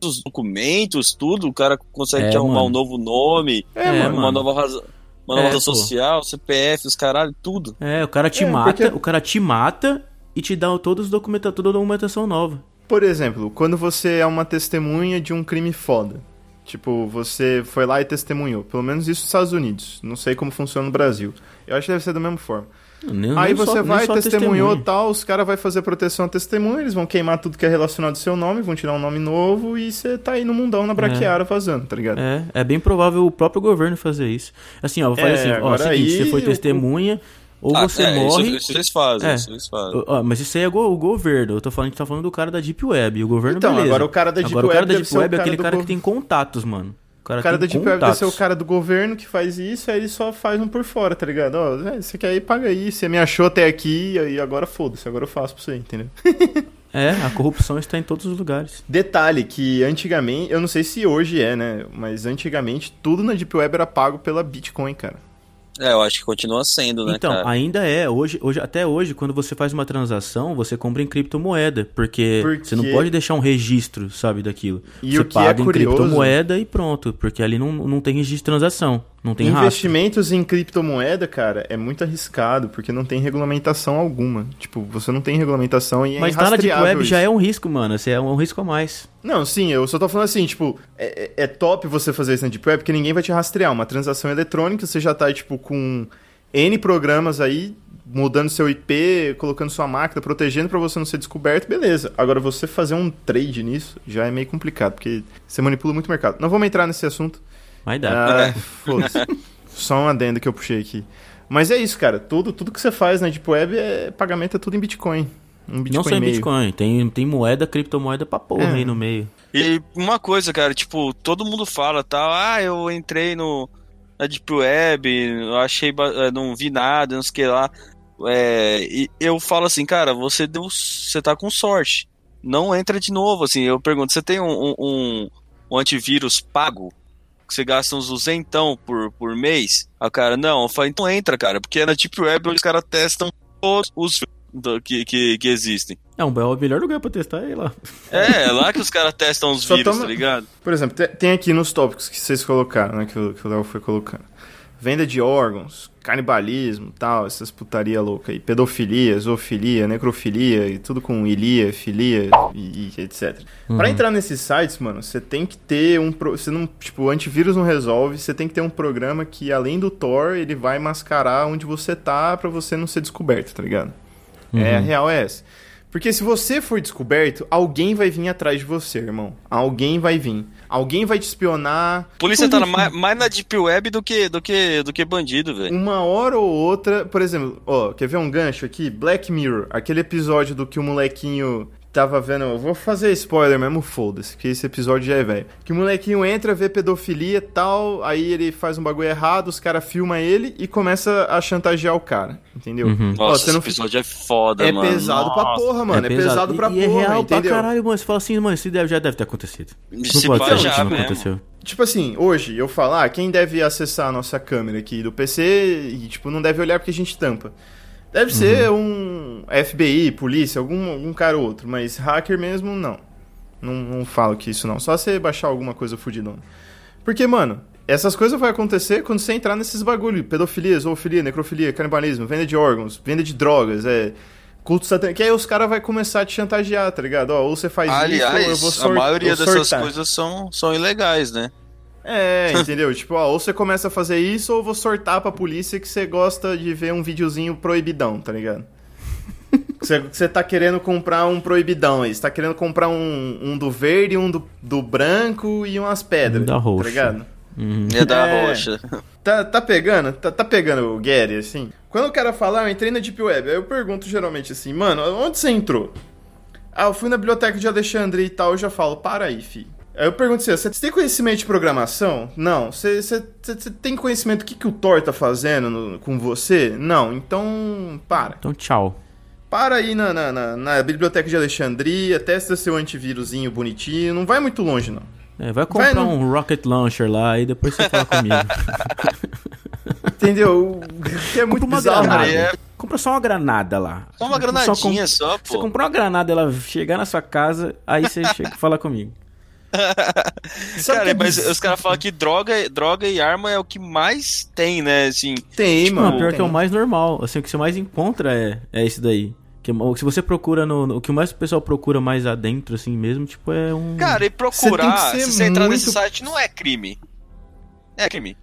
os documentos, tudo, o cara consegue É, te arrumar mano. um novo nome, É, É, mano. uma mano. nova razão. Uma nova É, razão social, CPF, os caralho, tudo. É, o cara te É, mata, porque- o cara te mata e te dá todos os documenta toda a documentação nova. Por exemplo, quando você é uma testemunha de um crime foda. Tipo, você foi lá e testemunhou. Pelo menos isso nos Estados Unidos. Não sei como funciona no Brasil. Eu acho que deve ser da mesma forma. Nem- Aí nem você só- vai, testemunhou tal, os caras vão fazer proteção à testemunha, eles vão queimar tudo que é relacionado ao seu nome, vão tirar um nome novo e você tá aí no mundão na braquiara vazando, tá ligado? É, é bem provável o próprio governo fazer isso. Assim, ó, eu falei É, assim, ó, seguinte, aí você foi testemunha, ou Ah, você é, morre... Isso, isso eles fazem, É. isso eles fazem. Ó, mas isso aí é go- o governo. Eu tô falando, a gente tá falando do cara da Deep Web. O governo, Então, beleza. agora o cara da Deep Agora, o cara Web da Deep Web é aquele cara que tem contatos, mano. O cara, O cara da Deep Web deve ser o cara do governo que faz isso, aí ele só faz um por fora, tá ligado? Ó, é, você quer ir, paga aí, você me achou até aqui, e agora foda-se, agora eu faço pra você, entendeu? É, a corrupção está em todos os lugares. Detalhe que antigamente, eu não sei se hoje é, né? Mas antigamente tudo na Deep Web era pago pela Bitcoin, cara. É, eu acho que continua sendo, né, Então, cara? ainda é. Hoje, hoje, até hoje, quando você faz uma transação, você compra em criptomoeda. Porque, Porque- você não pode deixar um registro, sabe, daquilo. E você o que é paga em curioso- criptomoeda e pronto. Porque ali não, não tem registro de transação. Não tem rastro. Investimentos em criptomoeda, cara, é muito arriscado, porque não tem regulamentação alguma. Tipo, você não tem regulamentação e é Mas na Deep irrastreável Web já isso. é um risco, mano. Esse é um risco a mais. Não, sim, eu só tô falando assim, tipo, é, é- é top você fazer isso na Deep Web, porque ninguém vai te rastrear. Uma transação eletrônica, você já tá, tipo, com N programas aí, mudando seu IP, colocando sua máquina, protegendo pra você não ser descoberto, beleza. Agora, você fazer um trade nisso já é meio complicado, porque você manipula muito o mercado. Não vamos entrar nesse assunto. Mas dá. Ah, foda-se. Só um adendo que eu puxei aqui. Mas é isso, cara. Tudo, tudo que você faz na Deep Web é pagamento é tudo em Bitcoin. Um Bitcoin Não só em meio. Bitcoin, tem, tem moeda, criptomoeda pra porra É. aí no meio. E uma coisa, cara, tipo, todo mundo fala tal, ah, eu entrei no na Deep Web, eu achei, eh, não vi nada, não sei o que lá. É, e eu falo assim, cara, você deu, você tá com sorte. Não entra de novo, assim. Eu pergunto, você tem um, um, um- um antivírus pago? Que você gasta uns duzentão por, por mês? A cara, não, eu falo, então entra, cara, porque é na Deep Web os caras testam todos os que, que, que existem. É um o melhor lugar pra testar é lá. É, é lá que os caras testam os Só vírus, toma- tá ligado? Por exemplo, te- tem aqui nos tópicos que vocês colocaram, né? Que o que o Léo foi colocando. Venda de órgãos, canibalismo, tal, essas putaria louca aí. Pedofilia, zoofilia, necrofilia, e tudo com ilia, filia e, e etc. Pra entrar nesses sites, mano, você tem que ter um... Você não, tipo, o antivírus não resolve, você tem que ter um programa que, além do Tor, ele vai mascarar onde você tá pra você não ser descoberto, tá ligado? É, a real é essa. Porque se você for descoberto, alguém vai vir atrás de você, irmão. Alguém vai vir. Alguém vai te espionar. Polícia tá mais, mais na Deep Web do que, do que, do que bandido, velho. Uma hora ou outra, por exemplo, ó, quer ver um gancho aqui? Black Mirror, aquele episódio do que o molequinho tava vendo. Eu vou fazer spoiler mesmo, foda-se, que esse episódio já é velho. Que o molequinho entra, vê pedofilia e tal, aí ele faz um bagulho errado, os caras filmam ele e começa a chantagear o cara, entendeu? Uhum. Ó, Nossa, você esse não episódio é foda, É mano. pesado pra Nossa. porra, mano. É, pesado, pra e, porra, e é real entendeu? pra caralho, mano. Você fala assim, mano, isso deve- já deve ter acontecido. Se não pode já não aconteceu. Tipo assim, hoje eu falar, ah, quem deve acessar a nossa câmera aqui do PC e, tipo, não deve olhar porque a gente tampa. Deve ser um FBI, polícia, algum, algum cara ou outro, mas hacker mesmo, não. Não, não falo que isso não. Só você baixar alguma coisa fudidona. Porque, mano, essas coisas vão acontecer quando você entrar nesses bagulho. Pedofilia, zoofilia, necrofilia, canibalismo, venda de órgãos, venda de drogas, é... Culto satânico. Que aí os caras vão começar a te chantagear, tá ligado? Ó, ou você faz isso, ou eu Aliás, vou a sor- maioria dessas coisas são, são ilegais, né? É, entendeu? tipo, ó, ou você começa a fazer isso, ou eu vou sortar pra polícia que você gosta de ver um videozinho proibidão, tá ligado? Você, você tá querendo comprar um proibidão aí. Você tá querendo comprar um, um do verde, um do, do branco e umas pedras. Um da roxa. Tá ligado? Uhum. É da É. roxa. Tá, tá pegando? Tá, tá pegando o Gary, assim? Quando o cara fala, ah, eu entrei na Deep Web, aí eu pergunto geralmente assim, mano, onde você entrou? Ah, eu fui na biblioteca de Alexandria e tal, eu já falo, para aí, fi. Aí eu pergunto assim, você tem conhecimento de programação? Não. Você, você, você- você tem conhecimento do que, que o Thor tá fazendo no- com você? Não. Então, para. Então, tchau. Para aí na, na, na- na biblioteca de Alexandria, testa seu antivírusinho bonitinho, não vai muito longe, não. É, vai comprar no- um rocket launcher lá e depois você fala comigo. Entendeu? Que é muito Compra uma bizarro. granada. Cara, é- Compra só uma granada lá. Só uma Só granadinha só, Você pô. comprou uma granada, ela chegar na sua casa, aí você chega e fala comigo. Cara, que é mas os caras falam que droga, droga e arma é o que mais tem, né? Assim, Tem, Tipo, mano. pior tem. que é o mais normal. Assim, o que você mais encontra é, é esse daí. Que, o- se você procura no, no- O que mais o pessoal procura mais adentro, assim mesmo, tipo, é um. cara, e procurar, Você que se você entrar muito- nesse site, não é crime. É crime.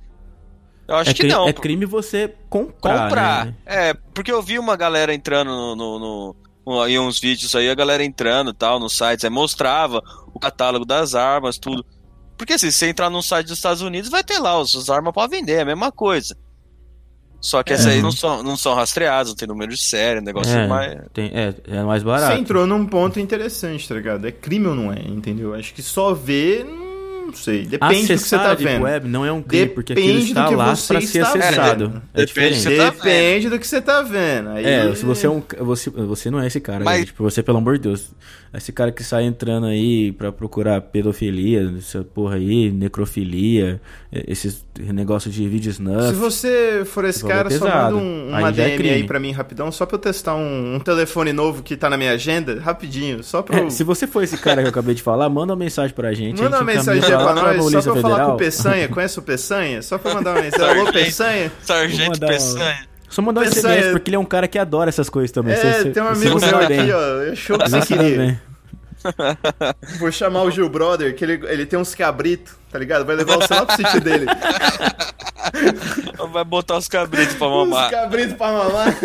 Eu acho é, que cri- não. é crime você comprar. comprar. né? É, porque eu vi uma galera entrando no, no, no- em uns vídeos aí, a galera entrando e tal, nos sites, aí mostrava o catálogo das armas, tudo. Porque assim, se você entrar num site dos Estados Unidos, vai ter lá as as armas pra vender, é a mesma coisa. Só que essas aí não são, não são rastreadas, não tem número de série, o negócio É, mais. tem- é, é mais barato. Você entrou num ponto interessante, tá ligado? É crime ou não é, entendeu? Acho que só ver, não sei. Depende do que você Acessar tá a Deep vendo. Web não é um crime, porque aquilo Depende do está que lá você para ser está acessado. vendo. É Depende diferente. Você tá Depende do que você tá vendo. Aí... É, se você é um. Você, você não é esse cara, Mas- né? Tipo, você, pelo amor de Deus. Esse cara que sai entrando aí pra procurar pedofilia, essa porra aí, necrofilia, é, esses negócios de vídeo snuff. Se você for esse cara, é só manda um- Aí uma é DM crime. aí pra mim rapidão, só pra eu testar um, um telefone novo que tá na minha agenda, rapidinho, só pra eu... É, se você for esse cara que eu acabei de falar, manda uma mensagem pra gente. Manda a uma gente mensagem pra nós, só pra eu falar com Federal. o Peçanha. Conhece o Peçanha? Só pra eu mandar uma mensagem. Alô, Sargento. Peçanha? Sargento Peçanha. Só mandar um Peçanha. SMS, porque ele é um cara que adora essas coisas também. É, Você- tem um amigo meu aqui, bem. ó. Achou que Você queria. Vou chamar o Gil Brother, que ele, ele tem uns cabritos, tá ligado? Vai levar você lá pro sítio dele. Vai botar os cabritos pra mamar. cabritos pra mamar.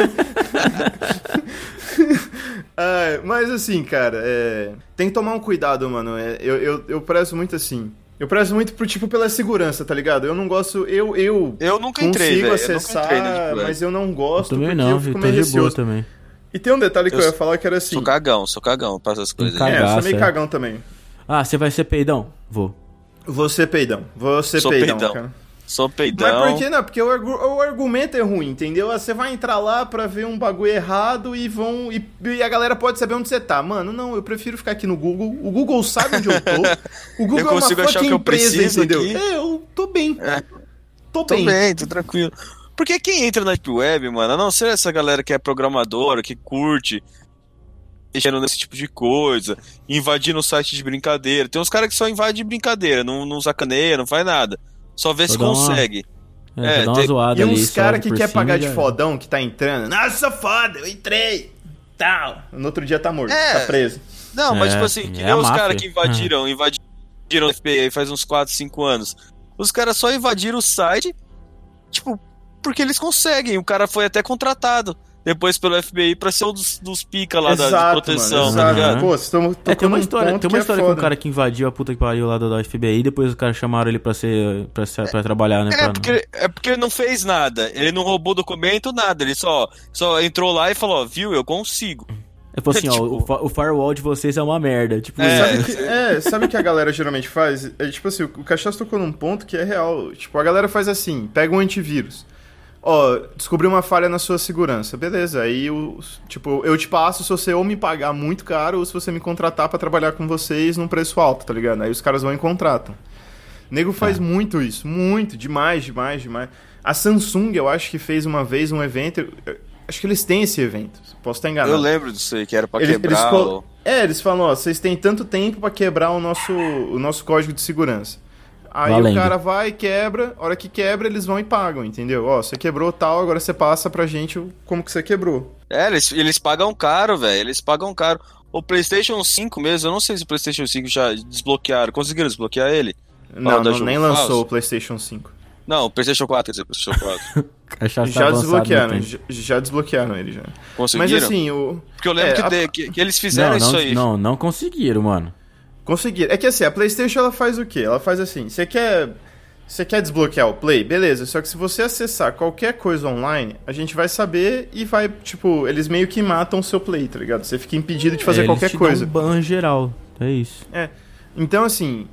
Ai, mas assim, cara, é, tem que tomar um cuidado, mano. É, eu, eu, eu prezo muito assim. Eu prezo muito pro tipo pela segurança, tá ligado? Eu não gosto. Eu, eu Eu nunca entrei, consigo velho. Eu nunca acessar, entrei mas eu não gosto Também porque não, eu fico tô meio de boa receoso. também. E tem um detalhe que eu, Eu ia falar que era assim. Sou cagão, sou cagão pra essas coisas. Caga- aí. É, eu sou Cagaço, meio é. cagão também. Ah, você vai ser peidão? Vou. Você peidão. Você Sou peidão, peidão. cara. Sou Mas peidão. por que não? Porque o, o argumento é ruim, entendeu? Você vai entrar lá pra ver um bagulho errado e vão. E, e a galera pode saber onde você tá. Mano, não, eu prefiro ficar aqui no Google. O Google sabe onde eu tô. O Google Eu é uma consigo achar o que eu empresa, preciso entendeu? aqui. É, eu tô bem. É. Tô Tô bem. bem, tô tranquilo. Porque quem entra na Deep Web, mano, a não ser essa galera que é programadora, que curte, mexendo nesse tipo de coisa, invadindo o site de brincadeira. Tem uns caras que só invadem de brincadeira, não, não sacaneia, não faz nada. Só vê Só se uma- consegue. É, É, dá uma tem- zoada E ali. uns caras que quer cima pagar e de já- fodão, que tá entrando. Nossa, sou foda, eu entrei. Tal. No outro dia tá morto, É. tá preso. Não, mas É, tipo assim, sim, que é nem os caras que invadiram, invadiram o FBI aí faz uns 4, 5 anos. Os caras só invadiram o site, tipo, porque eles conseguem. O cara foi até contratado depois pelo FBI pra ser um dos, dos pica lá da, de exato, proteção, mano. tá ligado? Pô, vocês estão É, tem uma história, tem uma é história com um cara que invadiu a puta que pariu lá do, do FBI e depois os caras chamaram ele pra ser. pra, ser, pra trabalhar, né? É pra- porque, é porque ele não fez nada. Ele não roubou documento, nada. Ele só, só entrou lá e falou, ó, viu, eu consigo. Ele falou assim, ó, Tipo- o, fa- o firewall de vocês é uma merda. Tipo, É. Sabe que, é, sabe o que a galera geralmente faz? É tipo assim, o Cachaça tocou num ponto que é real. Tipo, a galera faz assim, pega um antivírus. Ó, descobri uma falha na sua segurança. Beleza, aí o, tipo, eu te passo se você ou me pagar muito caro ou se você me contratar pra trabalhar com vocês num preço alto, tá ligado? Aí os caras vão e contratam. Nego faz É. muito isso, muito, demais, demais, demais. A Samsung, eu acho que fez uma vez um evento, eu- acho que eles têm esse evento. Posso estar enganado. Eu lembro disso aí, que era pra Eles- quebrar eles col- o... É, eles falam, ó, vocês têm tanto tempo pra quebrar o nosso, o nosso código de segurança. Aí Valendo. o cara vai, quebra, a hora que quebra, eles vão e pagam, entendeu? Ó, você quebrou tal, agora você passa pra gente o- como que você quebrou. É, eles, eles pagam caro, velho. Eles pagam caro. O PlayStation 5 mesmo, eu não sei se o PlayStation 5 já desbloquearam. Conseguiram desbloquear ele? Não, não, nem falso? lançou o PlayStation 5. Não, o PlayStation 4, quer dizer, o PlayStation 4. cachaça Já avançado desbloquearam, já, já desbloquearam ele já. Conseguiram? Mas assim, o. Porque eu lembro é, que, a- de- que, que eles fizeram Não, isso não, aí. não, não conseguiram, mano. Conseguiram. É que assim, a PlayStation ela faz o quê? Ela faz assim: você quer. Você quer desbloquear o Play? Beleza, só que se você acessar qualquer coisa online, a gente vai saber e vai, tipo, eles meio que matam o seu Play, tá ligado? Você fica impedido de fazer É, qualquer coisa. Dão um ban geral. É isso. Então, assim,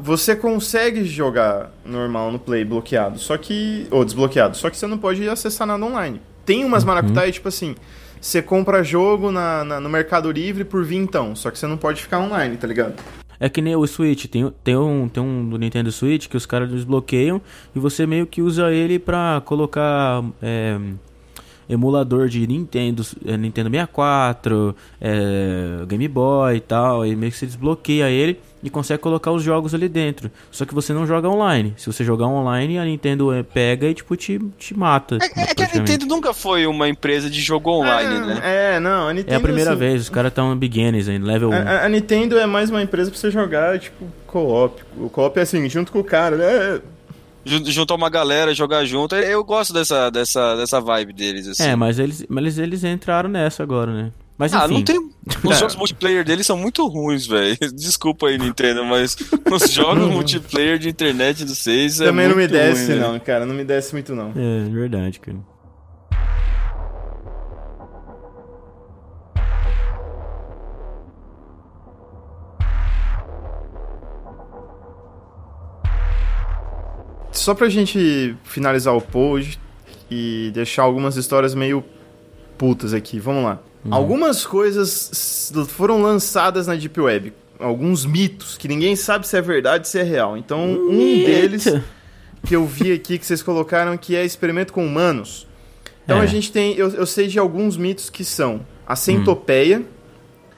você consegue jogar normal no Play bloqueado, só que. Ou desbloqueado, só que você não pode acessar nada online. Tem umas Uhum. tipo assim, você compra jogo na, na- no Mercado Livre por vintão, só que você não pode ficar online, tá ligado? É que nem o Switch, tem, tem, um, tem um do Nintendo Switch que os caras desbloqueiam e você meio que usa ele pra colocar é, emulador de Nintendo, é, Nintendo 64, é, Game Boy e tal, e meio que você desbloqueia ele e consegue colocar os jogos ali dentro. Só que você não joga online. Se você jogar online, a Nintendo é, pega e tipo te, te mata. É, é que a. Nintendo nunca foi uma empresa de jogo online, é, né? É, não, a Nintendo. É a primeira assim, vez, os caras estão beginners ainda, level 1. A, a- a Nintendo é mais uma empresa pra você jogar, tipo, co-op. O co-op é assim, junto com o cara, né? Jun- Juntar uma galera, jogar junto. Eu gosto dessa, dessa, dessa vibe deles, assim. É, mas eles, mas eles, eles entraram nessa agora, né? Mas enfim. Ah, não tem. Os jogos multiplayer deles são muito ruins, velho. Desculpa aí, Nintendo, mas os jogos multiplayer de internet dos seis é Também não me desce, ruim, né? não, cara. Não me desce muito, não. É verdade, cara. Só pra gente finalizar o post e deixar algumas histórias meio putas aqui, vamos lá. Algumas coisas foram lançadas na Deep Web. Alguns mitos que ninguém sabe se é verdade se é real. Então, um deles que eu vi aqui que vocês colocaram que é experimento com humanos. Então É. a gente tem. Eu, eu sei de alguns mitos que são a centopeia,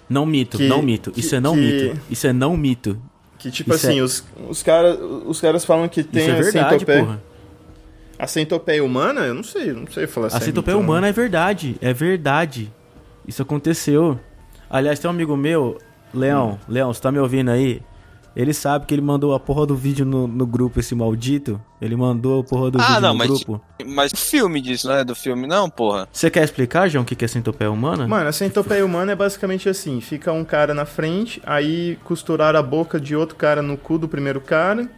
Não mito, Que- não mito. que- Isso é não que- mito. Isso é não mito. que tipo Isso assim, é- os, os, cara, os caras falam que tem Isso é a verdade, centopeia. porra. A centopeia humana? Eu não sei, não sei falar A é centopeia mito humana é verdade. É verdade. Isso aconteceu. Aliás, tem um amigo meu, Leão. Leão, você tá me ouvindo aí? Ele sabe que ele mandou a porra do vídeo no, no grupo, esse maldito. Ele mandou a porra do Ah, vídeo não, no mas- grupo. Mas o filme disso, não é do filme, não, porra. Você quer explicar, João, o que que é centopeia humana? Mano, a centopeia humana é basicamente assim: fica um cara na frente, aí costurar a boca de outro cara no cu do primeiro cara,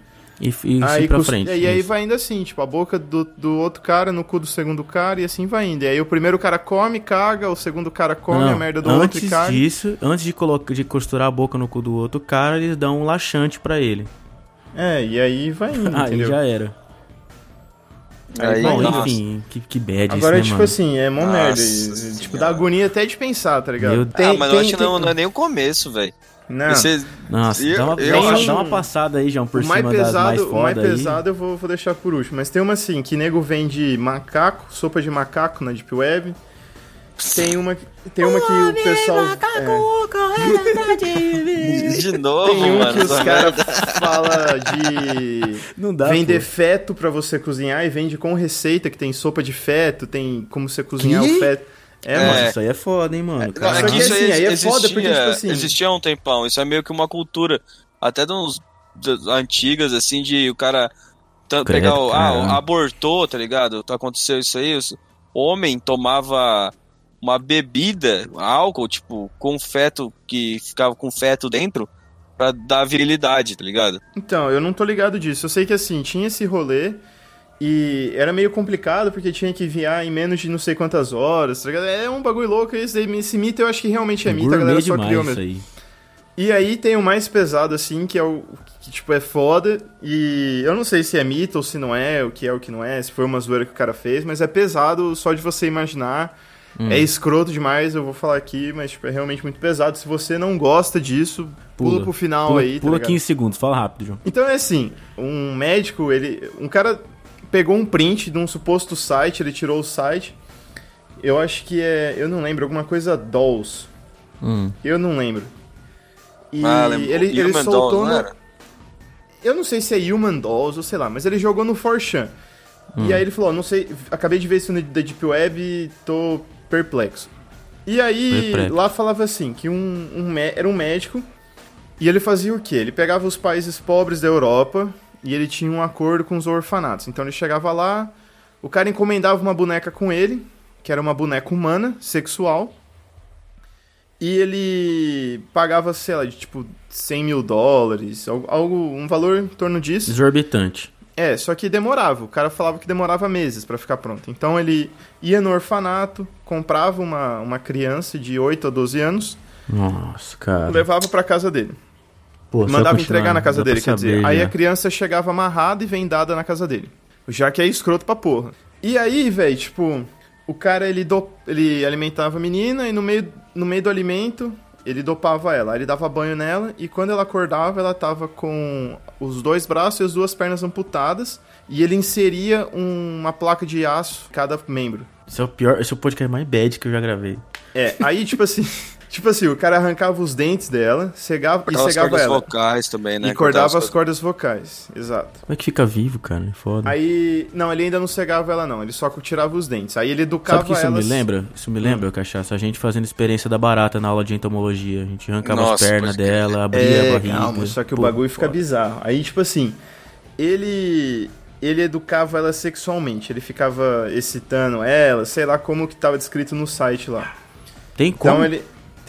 E, e aí, pra frente. E aí isso. vai indo assim, tipo, a boca do, do outro cara no cu do segundo cara e assim vai indo. E aí o primeiro cara come, caga, o segundo cara come Não, a merda do outro antes e caga. disso, antes de, colocar, de costurar a boca no cu do outro cara, eles dão um laxante pra ele. É, e aí vai indo, Aí entendeu? já era. Aí, Bom, nossa. enfim, que, que bad Agora, isso, né, tipo mano? assim, é mó merda. Tipo, dá agonia até de pensar, tá ligado? Meu ah, mas eu acho que não, não é nem o começo, velho. Não. Você- Nossa, Eu- dá, uma, eu dá uma- acho- dá uma passada aí, João, por o cima mais das pesado, mais o mais foda aí. pesado eu vou, vou deixar por último. Mas tem uma assim, que nego vende macaco, sopa de macaco na Deep Web. Tem uma, tem uma que o pessoal. é, De novo, tem um mano. que os caras falam de Não dá, vender pô. feto pra você cozinhar e vende com receita, que tem sopa de feto, tem como você cozinhar Que? o feto. É, É. mano. Nossa, isso aí é foda, hein, mano. Não, Cara. é que isso assim, aí aí é existia, foda, porque, tipo assim- existia há um tempão. Isso é meio que uma cultura, até de uns de- antigas, assim, de o cara tá- Credo, pegar o. Ah, abortou, tá ligado? Aconteceu isso aí. O homem tomava uma bebida, álcool, tipo, com feto, que ficava com feto dentro, pra dar virilidade, tá ligado? Então, eu não tô ligado disso. Eu sei que assim, tinha esse rolê e era meio complicado porque tinha que enviar em menos de não sei quantas horas, tá? É um bagulho louco esse, esse mito eu acho que realmente é mito, a galera só criou mesmo. aí. E aí tem o mais pesado assim, que é o que tipo é foda e eu não sei se é mito ou se não é, o que é o que não é, se foi uma zoeira que o cara fez, mas é pesado só de você imaginar. Hum. É escroto demais, eu vou falar aqui, mas tipo, é realmente muito pesado. Se você não gosta disso, pula, Pula. pro final Pula, aí, tá pula ligado? 15 segundos, fala rápido, João. Então é assim, um médico, ele. Um cara pegou um print de um suposto site, ele tirou o site. Eu acho que é. Eu não lembro, alguma coisa Dolls. Hum. Eu não lembro. E ah, lembro. ele, ele Human soltou Dolls, no. Eu não sei se é Human Dolls ou sei lá, mas ele jogou no 4chan. E aí ele falou, não sei, acabei de ver isso no da Deep Web e tô perplexo. E aí, Perplexo. lá falava assim, que um, um era um médico e ele fazia o quê? Ele pegava os países pobres da Europa e ele tinha um acordo com os orfanatos. Então ele chegava lá, o cara encomendava uma boneca com ele, que era uma boneca humana, sexual, e ele pagava, sei lá, de tipo 100 mil dólares, algo, um valor em torno disso. Exorbitante. É, só que demorava. O cara falava que demorava meses pra ficar pronto. Então ele ia no orfanato, comprava uma, uma criança de 8 a 12 anos, Nossa, cara. levava pra casa dele. Pô, mandava entregar na casa dele, quer dizer. saber Aí a criança chegava amarrada e vendada na casa dele. Já que é escroto pra porra. E aí, velho, tipo, o cara ele, do, ele alimentava a menina e no meio, no meio do alimento ele dopava ela. Aí ele dava banho nela e quando ela acordava, ela tava com os dois braços e as duas pernas amputadas. E ele inseria um- uma placa de aço em cada membro. Esse é o pior, esse é o podcast mais bad que eu já gravei. É, aí tipo assim. Tipo assim, o cara arrancava os dentes dela, cegava, e Cortava as cegava cordas ela. vocais também, né? e cortava as cordas vocais, exato. Como é que fica vivo, cara? É foda. Aí, não, ele ainda não cegava ela não, ele só tirava os dentes. Aí ele Sabe educava o que isso elas... me lembra? Isso me lembra, cachaça. A gente fazendo experiência da barata na aula de entomologia. A gente arrancava Nossa, as pernas crer. dela, abria É, a barriga. calma, só que o Pô, bagulho fica bizarro. Aí, tipo assim, ele ele educava ela sexualmente, ele ficava excitando ela, sei lá como que tava descrito no site lá. Tem como? Então ele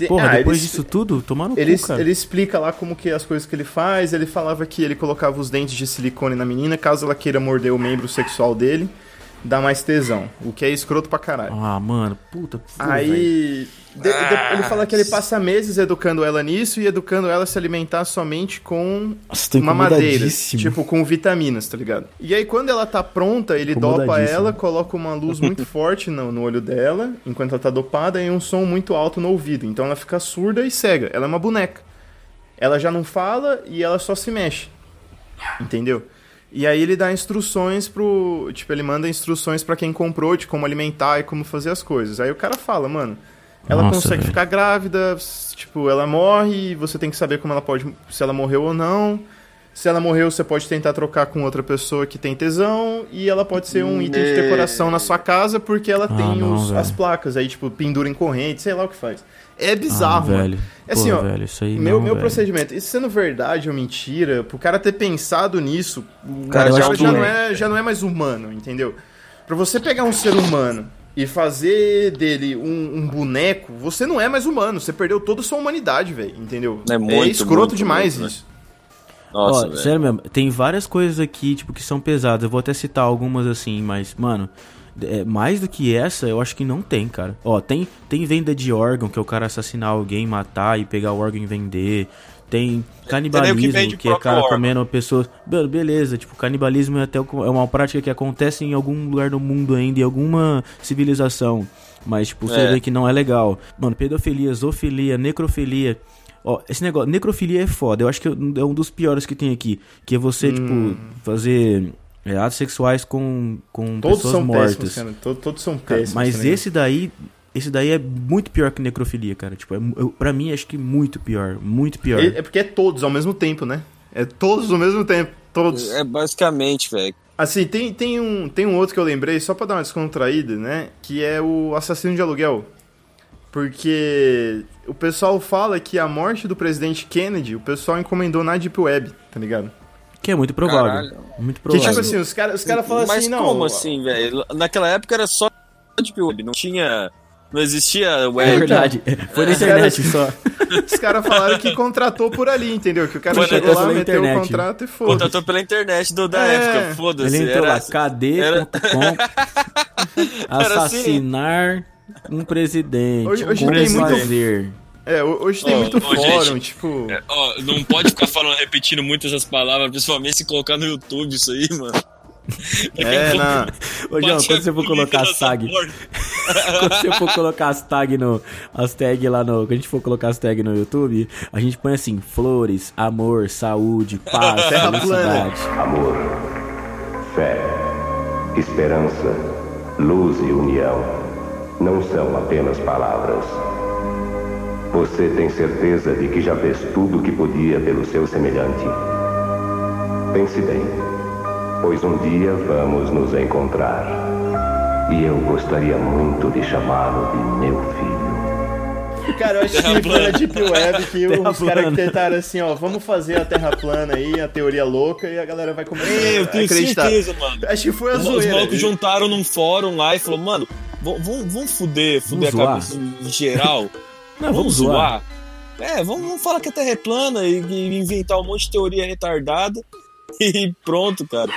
Porra, ah, depois ele- disso tudo, tomar no Ele, cu, cara. ele explica lá como que as coisas que ele faz, ele falava que ele colocava os dentes de silicone na menina, caso ela queira morder o membro sexual dele, dá mais tesão, o que é escroto pra caralho. Ah, mano, puta. Aí de- de- ele fala que ele passa meses educando ela nisso e educando ela a se alimentar somente com Nossa, uma madeira, tipo com vitaminas, tá ligado? E aí quando ela tá pronta, ele dopa ela, coloca uma luz muito forte no, no olho dela, enquanto ela tá dopada, e um som muito alto no ouvido. Então ela fica surda e cega. Ela é uma boneca. Ela já não fala e ela só se mexe. Entendeu? E aí ele dá instruções pro, tipo, ele manda instruções pra quem comprou de como alimentar e como fazer as coisas. Aí o cara fala, mano, ela Nossa, consegue velho. ficar grávida, tipo, ela morre, e você tem que saber como ela pode, se ela morreu ou não. Se ela morreu, você pode tentar trocar com outra pessoa que tem tesão e ela pode ser um item de decoração na sua casa porque ela Ah, tem não, os- as placas aí, tipo, pendura em corrente, sei lá o que faz. É Ah, bizarro, mano. velho. É assim, Pô, ó, velho, isso aí Meu, não, meu velho. procedimento, isso sendo verdade ou mentira, pro cara ter pensado nisso, o Cara, cara, já, que- não é, já não é mais humano, entendeu? Pra você pegar um ser humano e fazer dele um, um boneco, você não é mais humano, você perdeu toda a sua humanidade, velho, entendeu? É muito, escroto muito, demais muito, isso. Nossa, Ó, sério mesmo, tem várias coisas aqui, tipo, que são pesadas. Eu vou até citar algumas assim, mas, mano, é, mais do que essa, eu acho que não tem, cara. Ó, tem, tem venda de órgão, que é o cara assassinar alguém, matar e pegar o órgão e vender. Tem que canibalismo, o que é cara órgão. comendo pessoas. Be- Beleza, tipo, canibalismo é até é uma prática que acontece em algum lugar do mundo ainda, em alguma civilização. Mas, tipo, você É. vê que não é legal. Mano, pedofilia, zoofilia, necrofilia. Ó, esse negócio, necrofilia é foda. Eu acho que é um dos piores que tem aqui. Que é você, Hum. tipo, fazer é, atos sexuais com, com Todos pessoas são mortas. péssimos, cara. Todos, todos são péssimos. mas esse daí. Esse daí é muito pior que necrofilia, cara. Tipo, é, eu, pra mim, acho que muito pior. Muito pior. É é porque é todos ao mesmo tempo, né? É todos ao mesmo tempo. Todos. É basicamente, velho. Assim, tem, tem, um, tem um outro que eu lembrei, só pra dar uma descontraída, né? Que é o assassino de aluguel. Porque o pessoal fala que a morte do presidente Kennedy, o pessoal encomendou na Deep Web, tá ligado? Que é muito provável. Caralho. Muito Que provável. tipo assim, os caras os cara falam Mas assim, não. como assim, velho? Naquela época era só Deep Web, não tinha. Não existia É web. verdade. Foi na Os internet só. Os caras falaram que contratou por ali, entendeu? Que o cara Foi chegou lá, meteu internet. o contrato e foda Contratou pela internet do, da É. época, foda-se. Ele entrou era- lá, KD.com. Era assim. Assassinar um presidente. Hoje- hoje tem muito- fazer. É, ho- hoje tem Ô, muito ô, fórum, gente, tipo. É, Ó, não pode ficar falando, repetindo muito essas palavras, principalmente se colocar no YouTube isso aí, mano. É, na. Ô, João, quando você for colocar as tag, porta. quando você for colocar as tag no, as tag lá no, quando a gente for colocar as tag no YouTube, a gente põe assim, flores, amor, saúde, paz, Terra felicidade. Amor, fé, esperança, luz e união não são apenas palavras. Você tem certeza de que já fez tudo o que podia pelo seu semelhante? Pense bem, pois um dia vamos nos encontrar. E eu gostaria muito de chamá-lo de meu filho. Cara, eu acho que foi na. Deep Web que Terra os caras plana. tentaram assim, ó, vamos fazer a Terra plana aí, a teoria louca, e a galera vai começar É, eu a tenho acreditar. certeza, mano. Acho que foi a Os zoeira. malucos juntaram num fórum lá e falou, mano, vamos, vamos, vamos fuder, fuder Vamos a cabeça em geral. Não, vamos vamos zoar. zoar. É, vamos, vamos falar que a Terra é plana e, e inventar um monte de teoria retardada e pronto, cara.